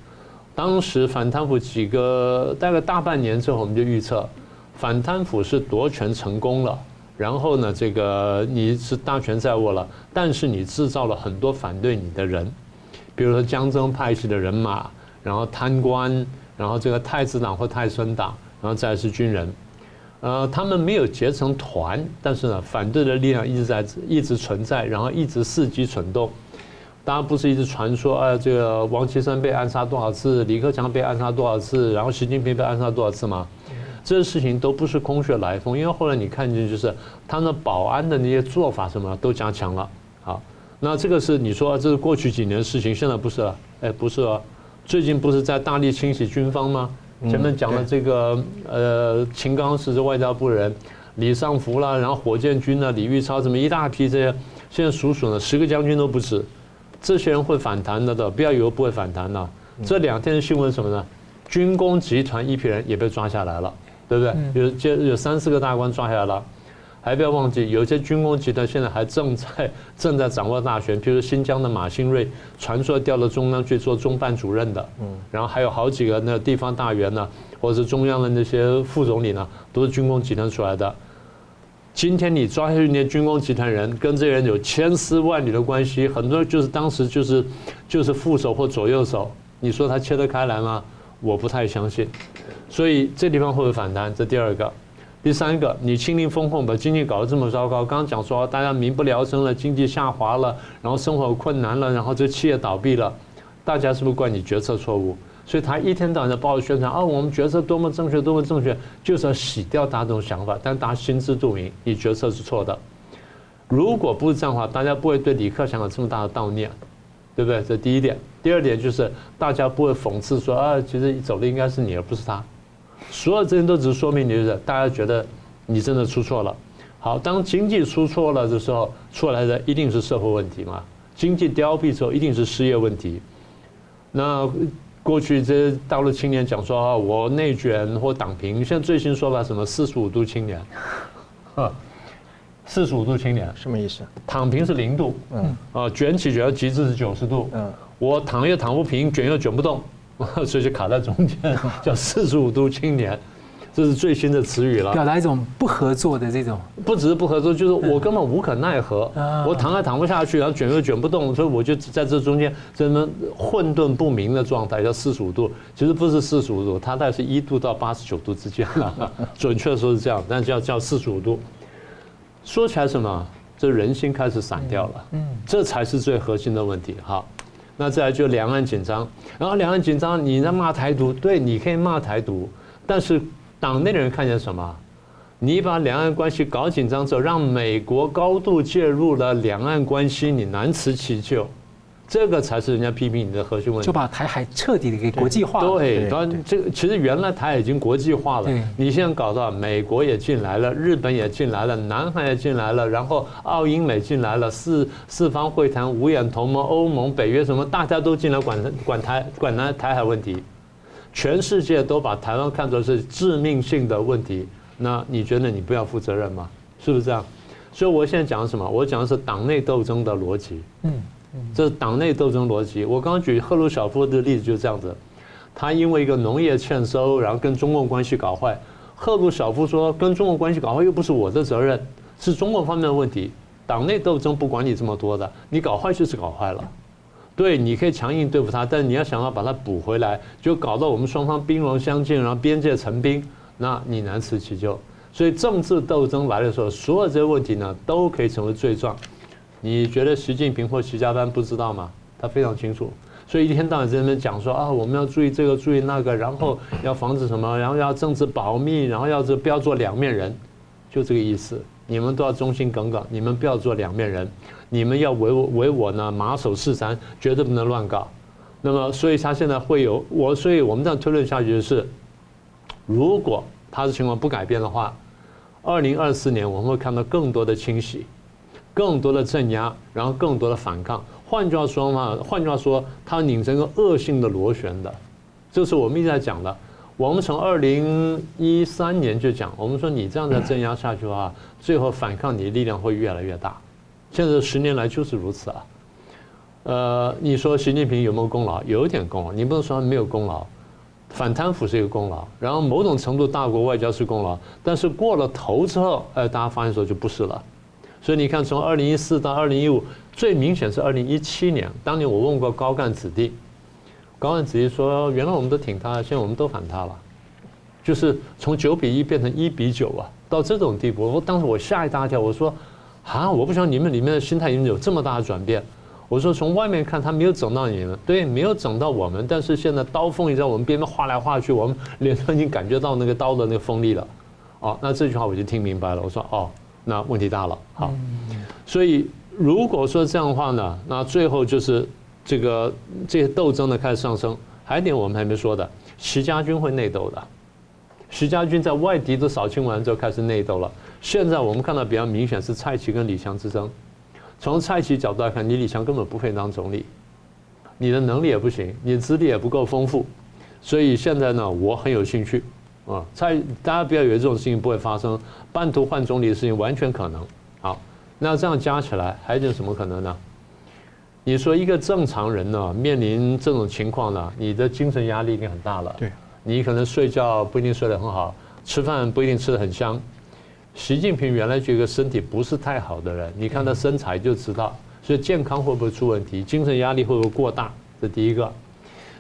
当时反贪腐几个大概大半年之后，我们就预测反贪腐是夺权成功了，然后呢这个你是大权在握了，但是你制造了很多反对你的人。比如说江泽派系的人马，然后贪官，然后这个太子党或太孙党，然后再是军人，呃，他们没有结成团，但是呢，反对的力量一直在一直存在，然后一直伺机蠢动。当然不是一直传说，啊，这个王岐山被暗杀多少次，李克强被暗杀多少次，然后习近平被暗杀多少次吗？这些事情都不是空穴来风，因为后来你看见就是他们保安的那些做法什么都加强了，好。那这个是你说这是过去几年的事情，现在不是了，哎，不是啊，最近不是在大力清洗军方吗？前面讲了这个呃，秦刚是外交部人，李尚福啦，然后火箭军呢，李玉超这么一大批这些，现在数数呢，十个将军都不止，这些人会反弹的的，不要以为不会反弹的。这两天的新闻什么呢？军工集团一批人也被抓下来了，对不对？有就有三四个大官抓下来了。还不要忘记，有一些军工集团现在还正在 正在掌握大权，比如新疆的马兴瑞，传说调到中央去做中办主任的，嗯，然后还有好几个那地方大员呢，或者是中央的那些副总理呢，都是军工集团出来的。今天你抓下去那些军工集团人，跟这些人有千丝万缕的关系，很多就是当时就是就是副手或左右手，你说他切得开来吗？我不太相信。所以这地方会不会反弹？这第二个。第三个，你清零风控把经济搞得这么糟糕，刚刚讲说大家民不聊生了，经济下滑了，然后生活困难了，然后这企业倒闭了，大家是不是怪你决策错误？所以他一天到晚在报宣传啊，我们决策多么正确，多么正确，就是要洗掉大家这种想法。但大家心知肚明，你决策是错的。如果不是这样的话，大家不会对李克强有这么大的悼念，对不对？这第一点。第二点就是大家不会讽刺说啊，其实走的应该是你，而不是他。所有这些都只是说明你就是大家觉得你真的出错了。好，当经济出错了的时候，出来的一定是社会问题嘛。经济凋敝之后，一定是失业问题。那。过去这些大陆青年讲说啊，我内卷或躺平，现在最新说法什么四十五度青年，啊，四十五度青年什么意思？躺平是零度，嗯，啊，卷起卷到极致是九十度，嗯，我躺又躺不平，卷又卷不动，所以就卡在中间，叫四十五度青年。这是最新的词语了，表达一种不合作的这种，不只是不合作，就是我根本无可奈何，我躺也躺不下去，然后卷又卷不动，所以我就在这中间，这么混沌不明的状态，叫四十五度。其实不是四十五度，它大概是一度到八十九度之间了，准确说是这样，但是叫叫四十五度。说起来什么？这人心开始散掉了，嗯，这才是最核心的问题。好，那再来就两岸紧张，然后两岸紧张，你在骂台独，对，你可以骂台独，但是。党内的人看见什么？你把两岸关系搞紧张之后，让美国高度介入了两岸关系，你难辞其咎。这个才是人家批评你的核心问题。就把台海彻底的给国际化了。对，当然这个其实原来台海已经国际化了。你现在搞到美国也进来了，日本也进来了，南韩也进来了，然后澳英美进来了，四四方会谈、五眼同盟、欧盟、北约什么，大家都进来管管台管南台海问题。全世界都把台湾看作是致命性的问题，那你觉得你不要负责任吗？是不是这样？所以我现在讲的什么？我讲的是党内斗争的逻辑。嗯，这是党内斗争逻辑。我刚刚举赫鲁晓夫的例子就是这样子，他因为一个农业欠收，然后跟中共关系搞坏。赫鲁晓夫说，跟中共关系搞坏又不是我的责任，是中国方面的问题。党内斗争不管你这么多的，你搞坏就是搞坏了。对，你可以强硬对付他，但你要想要把他补回来，就搞到我们双方兵戎相见，然后边界成冰，那你难辞其咎。所以政治斗争来的时候，所有这些问题呢，都可以成为罪状。你觉得习近平或习家班不知道吗？他非常清楚。所以一天到晚在那边讲说啊，我们要注意这个，注意那个，然后要防止什么，然后要政治保密，然后要这不要做两面人，就这个意思。你们都要忠心耿耿，你们不要做两面人。你们要为我为我呢马首是瞻，绝对不能乱搞。那么，所以他现在会有我，所以我们这样推论下去就是，如果他的情况不改变的话，二零二四年我们会看到更多的清洗，更多的镇压，然后更多的反抗。换句话说嘛，换句话说，它拧成一个恶性的螺旋的，这是我们一直在讲的。我们从二零一三年就讲，我们说你这样的镇压下去的话，最后反抗你的力量会越来越大。现在十年来就是如此啊，呃，你说习近平有没有功劳？有一点功劳，你不能说他没有功劳。反贪腐是一个功劳，然后某种程度大国外交是功劳，但是过了头之后，哎，大家发现说就不是了。所以你看，从二零一四到二零一五，最明显是二零一七年。当年我问过高干子弟，高干子弟说，原来我们都挺他，现在我们都反他了，就是从九比一变成一比九啊，到这种地步。我当时我吓一大跳，我说。啊！我不晓得你们里面的心态已经有这么大的转变。我说从外面看，他没有整到你们，对，没有整到我们。但是现在刀锋也在我们边边划来划去，我们脸上已经感觉到那个刀的那个锋利了。哦，那这句话我就听明白了。我说哦，那问题大了。好，所以如果说这样的话呢，那最后就是这个这些斗争呢开始上升。还有一点我们还没说的，习家军会内斗的。习家军在外敌都扫清完之后开始内斗了。现在我们看到比较明显是蔡奇跟李强之争。从蔡奇角度来看，你李强根本不配当总理，你的能力也不行，你的资历也不够丰富，所以现在呢，我很有兴趣啊。蔡，大家不要以为这种事情不会发生，半途换总理的事情完全可能。好，那这样加起来还有什么可能呢？你说一个正常人呢，面临这种情况呢，你的精神压力已经很大了。对，你可能睡觉不一定睡得很好，吃饭不一定吃得很香。习近平原来就一个身体不是太好的人，你看他身材就知道，所以健康会不会出问题？精神压力会不会过大？这第一个。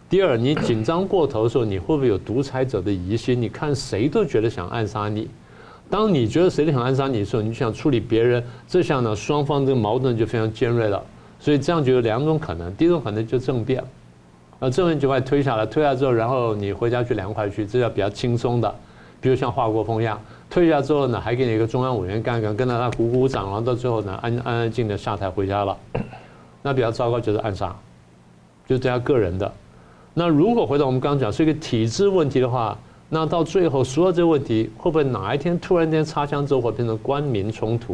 第二，你紧张过头的时候，你会不会有独裁者的疑心？你看谁都觉得想暗杀你。当你觉得谁都想暗杀你的时候，你就想处理别人，这下呢，双方这个矛盾就非常尖锐了。所以这样就有两种可能，第一种可能就政变，啊，政变就快推下来，推下来之后，然后你回家去凉快去，这叫比较轻松的。比如像华国锋一样，退下之后呢，还给你一个中央委员干干，跟着他鼓鼓掌，然后到最后呢，安安安静的下台回家了。那比较糟糕就是暗杀，就对他个人的。那如果回到我们刚刚讲是一个体制问题的话，那到最后所有这个问题会不会哪一天突然间擦枪走火变成官民冲突？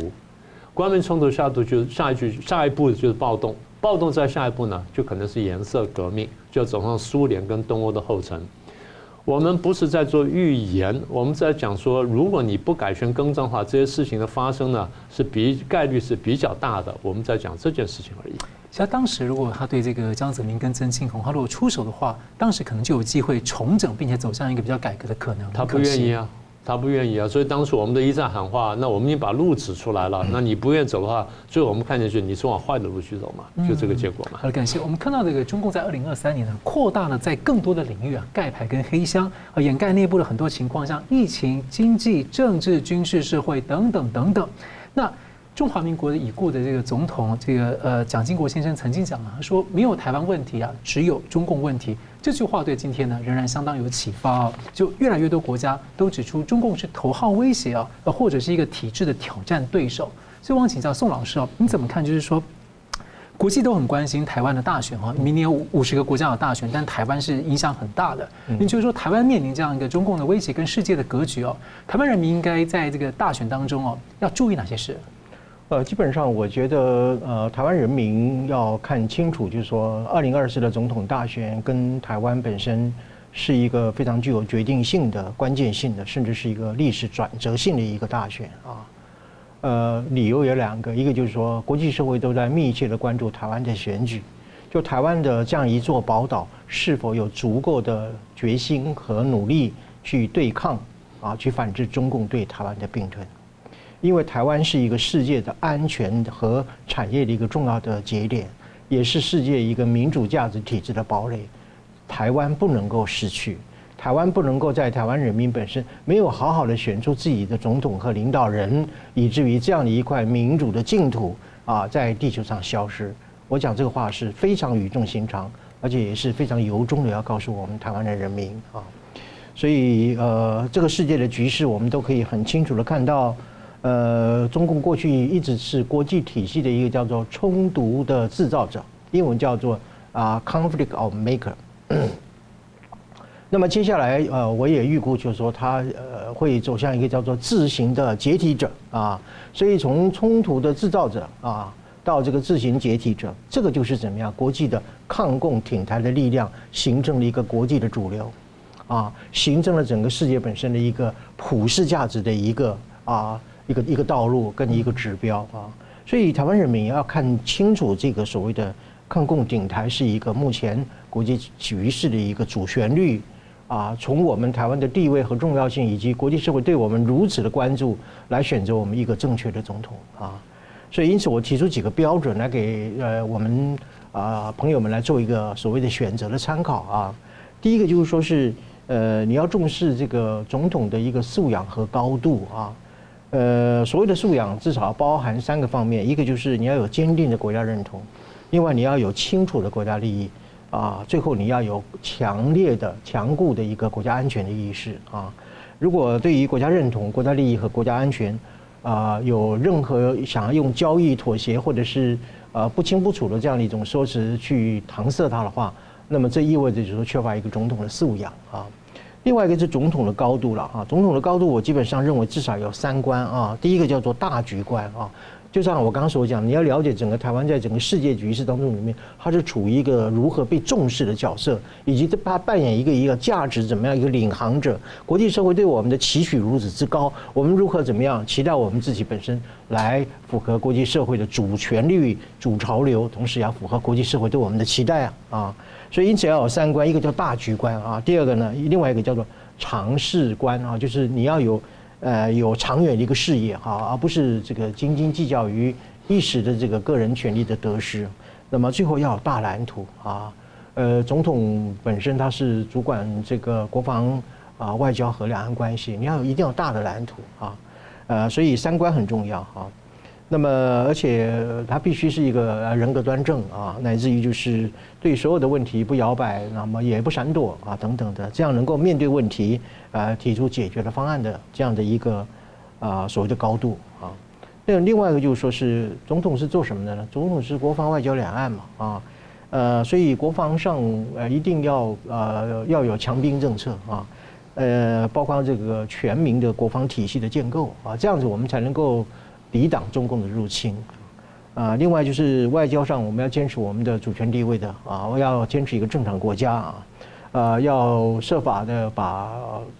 官民冲突下度就下一句下一步就是暴动，暴动再下一步呢，就可能是颜色革命，就要走上苏联跟东欧的后尘。我们不是在做预言，我们在讲说，如果你不改弦更张的话，这些事情的发生呢，是比概率是比较大的。我们在讲这件事情而已。其实当时如果他对这个江泽民跟曾庆红，他如果出手的话，当时可能就有机会重整，并且走向一个比较改革的可能。他不愿意啊。他不愿意啊，所以当初我们的一再喊话，那我们已经把路指出来了。那你不愿意走的话，最后我们看进去你是往坏的路去走嘛，就这个结果嘛。好的，感谢。我们看到这个中共在二零二三年呢，扩大了在更多的领域啊盖牌跟黑箱啊，掩盖内部的很多情况，像疫情、经济、政治、军事、社会等等等等。那中华民国的已故的这个总统，这个呃蒋经国先生曾经讲啊，说没有台湾问题啊，只有中共问题。这句话对今天呢仍然相当有启发啊！就越来越多国家都指出中共是头号威胁啊，呃或者是一个体制的挑战对手。所以我想请教宋老师啊，你怎么看？就是说，国际都很关心台湾的大选啊，明年五五十个国家有大选，但台湾是影响很大的。你就是说台湾面临这样一个中共的威胁跟世界的格局哦，台湾人民应该在这个大选当中哦要注意哪些事？呃，基本上我觉得，呃，台湾人民要看清楚，就是说，二零二四的总统大选跟台湾本身是一个非常具有决定性的、关键性的，甚至是一个历史转折性的一个大选啊。呃，理由有两个，一个就是说，国际社会都在密切的关注台湾的选举，就台湾的这样一座宝岛是否有足够的决心和努力去对抗啊，去反制中共对台湾的并吞。因为台湾是一个世界的安全和产业的一个重要的节点，也是世界一个民主价值体制的堡垒。台湾不能够失去，台湾不能够在台湾人民本身没有好好的选出自己的总统和领导人，以至于这样的一块民主的净土啊，在地球上消失。我讲这个话是非常语重心长，而且也是非常由衷的要告诉我们台湾的人民啊。所以呃，这个世界的局势我们都可以很清楚的看到。呃，中共过去一直是国际体系的一个叫做冲突的制造者，英文叫做啊 conflict of maker。那么接下来呃，我也预估就是说，他呃会走向一个叫做自行的解体者啊。所以从冲突的制造者啊，到这个自行解体者，这个就是怎么样？国际的抗共挺台的力量形成了一个国际的主流啊，形成了整个世界本身的一个普世价值的一个啊。一个一个道路跟一个指标啊，所以台湾人民要看清楚这个所谓的抗共顶台是一个目前国际局势的一个主旋律啊。从我们台湾的地位和重要性，以及国际社会对我们如此的关注，来选择我们一个正确的总统啊。所以因此我提出几个标准来给呃我们啊朋友们来做一个所谓的选择的参考啊。第一个就是说是呃你要重视这个总统的一个素养和高度啊。呃，所谓的素养至少包含三个方面，一个就是你要有坚定的国家认同，另外你要有清楚的国家利益，啊，最后你要有强烈的、强固的一个国家安全的意识啊。如果对于国家认同、国家利益和国家安全，啊，有任何想要用交易妥协或者是呃不清不楚的这样的一种说辞去搪塞它的话，那么这意味着就是缺乏一个总统的素养啊。另外一个是总统的高度了啊，总统的高度我基本上认为至少有三观啊。第一个叫做大局观啊，就像我刚刚所讲，你要了解整个台湾在整个世界局势当中里面，它是处于一个如何被重视的角色，以及它扮演一个一个价值怎么样一个领航者。国际社会对我们的期许如此之高，我们如何怎么样期待我们自己本身来符合国际社会的主旋律、主潮流，同时要符合国际社会对我们的期待啊啊。所以，因此要有三观，一个叫大局观啊，第二个呢，另外一个叫做长视观啊，就是你要有呃有长远的一个视野哈，而不是这个斤斤计较于一时的这个个人权利的得失。那么最后要有大蓝图啊，呃，总统本身他是主管这个国防啊、外交和两岸关系，你要有一定要大的蓝图啊。呃，所以三观很重要哈。那么，而且他必须是一个人格端正啊，乃至于就是对所有的问题不摇摆，那么也不闪躲啊，等等的，这样能够面对问题啊，提出解决的方案的这样的一个啊所谓的高度啊。那另外一个就是说是总统是做什么的呢？总统是国防外交两岸嘛啊，呃，所以国防上呃一定要呃要有强兵政策啊，呃，包括这个全民的国防体系的建构啊，这样子我们才能够。抵挡中共的入侵，啊，另外就是外交上，我们要坚持我们的主权地位的啊，我要坚持一个正常国家啊，呃，要设法的把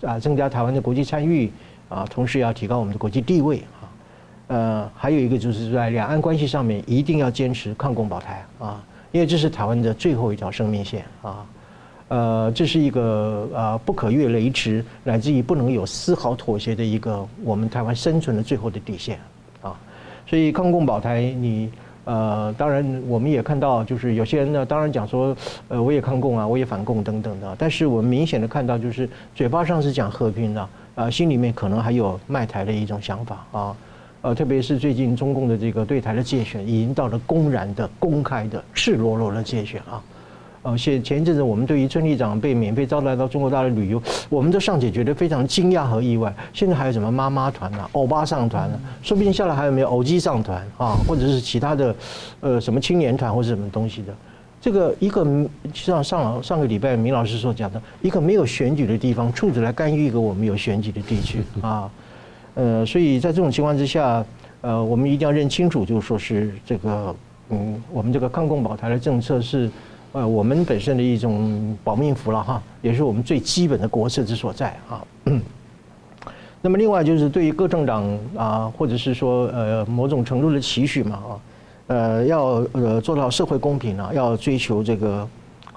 啊增加台湾的国际参与啊，同时要提高我们的国际地位啊，呃，还有一个就是在两岸关系上面一定要坚持抗共保台啊，因为这是台湾的最后一条生命线啊，呃，这是一个呃不可越雷池，乃至于不能有丝毫妥协的一个我们台湾生存的最后的底线。所以抗共保台，你呃，当然我们也看到，就是有些人呢，当然讲说，呃，我也抗共啊，我也反共等等的。但是我们明显的看到，就是嘴巴上是讲和平的，啊，心里面可能还有卖台的一种想法啊，呃，特别是最近中共的这个对台的界选，已经到了公然的、公开的、赤裸裸的界选啊。呃，前前一阵子我们对于村里长被免费招待到中国大陆旅游，我们都尚且觉得非常惊讶和意外。现在还有什么妈妈团啊、欧巴上团啊，说不定下来还有没有欧吉桑团啊，或者是其他的，呃，什么青年团或者什么东西的。这个一个像上上个礼拜明老师所讲的，一个没有选举的地方，处处来干预一个我们有选举的地区啊。呃，所以在这种情况之下，呃，我们一定要认清楚，就是说是这个，嗯，我们这个抗共保台的政策是。呃，我们本身的一种保命符了哈，也是我们最基本的国策之所在啊。那么另外就是对于各政党啊，或者是说呃某种程度的期许嘛啊，呃要呃做到社会公平啊，要追求这个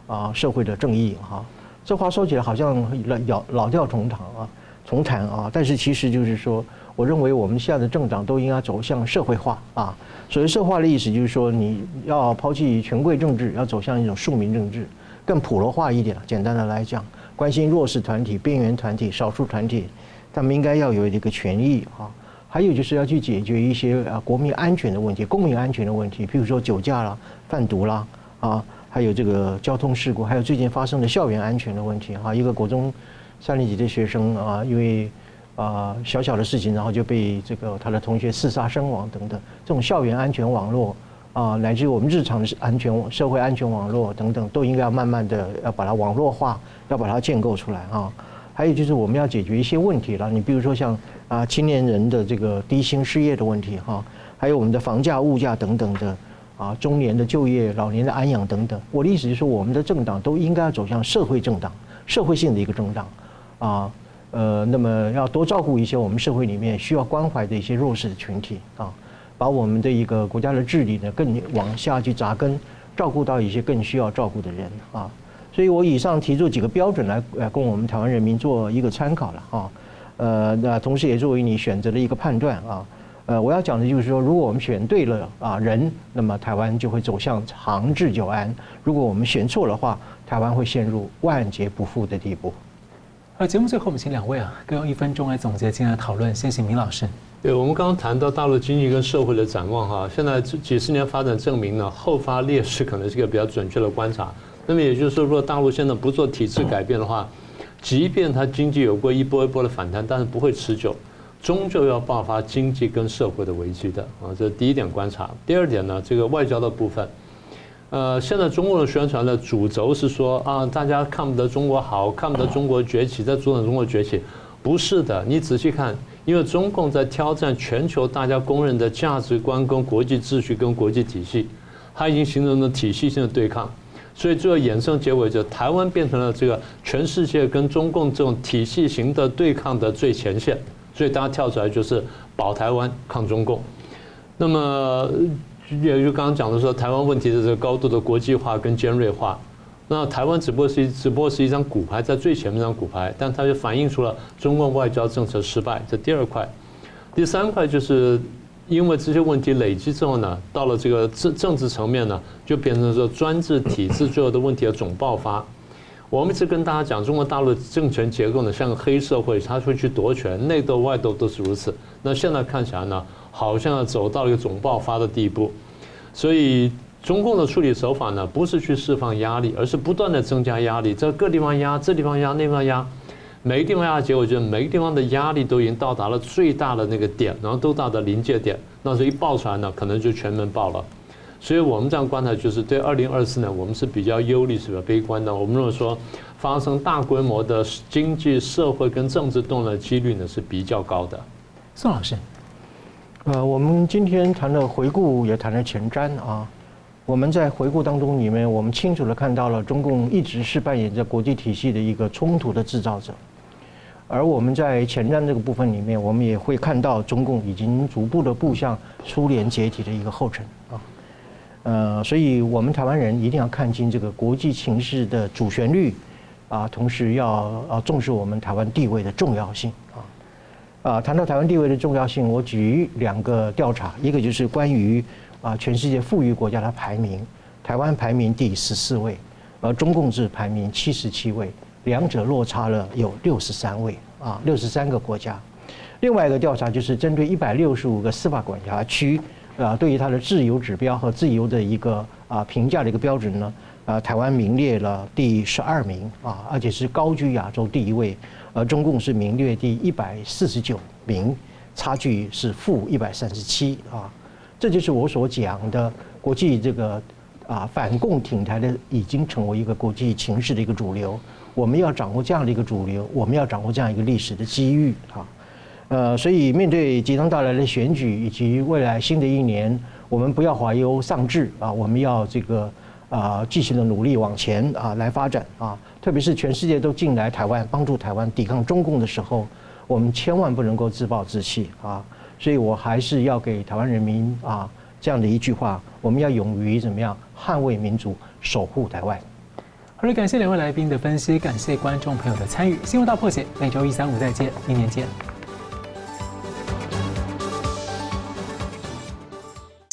啊社会的正义哈。这话说起来好像老老调重弹啊，重弹啊，但是其实就是说。我认为我们现在的政党都应该走向社会化啊。所谓社会化的意思就是说，你要抛弃权贵政治，要走向一种庶民政治，更普罗化一点。简单的来讲，关心弱势团体、边缘团体、少数团体，他们应该要有一个权益啊。还有就是要去解决一些啊国民安全的问题、公民安全的问题，譬如说酒驾啦、贩毒啦啊，还有这个交通事故，还有最近发生的校园安全的问题啊。一个国中三年级的学生啊，因为啊，小小的事情，然后就被这个他的同学刺杀身亡等等，这种校园安全网络啊，乃至于我们日常的安全、社会安全网络等等，都应该要慢慢的要把它网络化，要把它建构出来啊。还有就是我们要解决一些问题了，你比如说像啊青年人的这个低薪失业的问题哈，还有我们的房价、物价等等的啊，中年的就业、老年的安养等等。我的意思就是，我们的政党都应该要走向社会政党、社会性的一个政党啊。呃，那么要多照顾一些我们社会里面需要关怀的一些弱势的群体啊，把我们的一个国家的治理呢更往下去扎根，照顾到一些更需要照顾的人啊。所以我以上提出几个标准来来供我们台湾人民做一个参考了啊。呃，那同时也作为你选择的一个判断啊。呃，我要讲的就是说，如果我们选对了啊人，那么台湾就会走向长治久安；如果我们选错的话，台湾会陷入万劫不复的地步。而节目最后，我们请两位啊，各用一分钟来总结今天的讨论。先请明老师。对，我们刚刚谈到大陆经济跟社会的展望哈，现在几十年发展证明呢，后发劣势可能是一个比较准确的观察。那么也就是说，如果大陆现在不做体制改变的话，即便它经济有过一波一波的反弹，但是不会持久，终究要爆发经济跟社会的危机的啊。这是第一点观察。第二点呢，这个外交的部分。呃，现在中共的宣传的主轴是说啊，大家看不得中国好，看不得中国崛起，在阻挡中国崛起，不是的。你仔细看，因为中共在挑战全球大家公认的价值观跟国际秩序跟国际体系，它已经形成了体系性的对抗，所以最后衍生结尾就台湾变成了这个全世界跟中共这种体系型的对抗的最前线，所以大家跳出来就是保台湾抗中共，那么。也就刚刚讲的说，台湾问题的这个高度的国际化跟尖锐化，那台湾只不过是一只不过是一张骨牌，在最前面一张骨牌，但它就反映出了中共外交政策失败。这第二块，第三块就是因为这些问题累积之后呢，到了这个政政治层面呢，就变成说专制体制最后的问题的总爆发。我们一直跟大家讲，中国大陆政权结构呢，像个黑社会，他会去夺权，内斗外斗都是如此。那现在看起来呢，好像走到了一个总爆发的地步。所以中共的处理手法呢，不是去释放压力，而是不断的增加压力，在各地方压，这地方压，那地方压。每个地方压的结果就是每个地方的压力都已经到达了最大的那个点，然后都到达临界点，那这一爆出来呢，可能就全面爆了。所以我们这样观察，就是对二零二四年我们是比较忧虑、是比较悲观的。我们认为说，发生大规模的经济社会跟政治动乱的几率呢是比较高的。宋老师，呃，我们今天谈了回顾，也谈了前瞻啊。我们在回顾当中里面，我们清楚的看到了中共一直是扮演着国际体系的一个冲突的制造者。而我们在前瞻这个部分里面，我们也会看到中共已经逐步的步向苏联解体的一个后尘啊。呃，所以我们台湾人一定要看清这个国际情势的主旋律啊，同时要啊重视我们台湾地位的重要性啊。谈到台湾地位的重要性，我举两个调查，一个就是关于啊全世界富裕国家的排名，台湾排名第十四位，而中共是排名七十七位。两者落差了有六十三位啊，六十三个国家。另外一个调查就是针对一百六十五个司法管辖区啊，对于它的自由指标和自由的一个啊评价的一个标准呢，啊，台湾名列了第十二名啊，而且是高居亚洲第一位，而中共是名列第一百四十九名，差距是负一百三十七啊。这就是我所讲的国际这个啊反共挺台的已经成为一个国际情势的一个主流。我们要掌握这样的一个主流，我们要掌握这样一个历史的机遇啊，呃，所以面对即将到来的选举以及未来新的一年，我们不要怀忧丧志啊，我们要这个啊继续的努力往前啊来发展啊，特别是全世界都进来台湾帮助台湾抵抗中共的时候，我们千万不能够自暴自弃啊，所以我还是要给台湾人民啊这样的一句话，我们要勇于怎么样捍卫民主，守护台湾。好了，感谢两位来宾的分析，感谢观众朋友的参与。新闻大破解，每周一、三、五再见，明年见。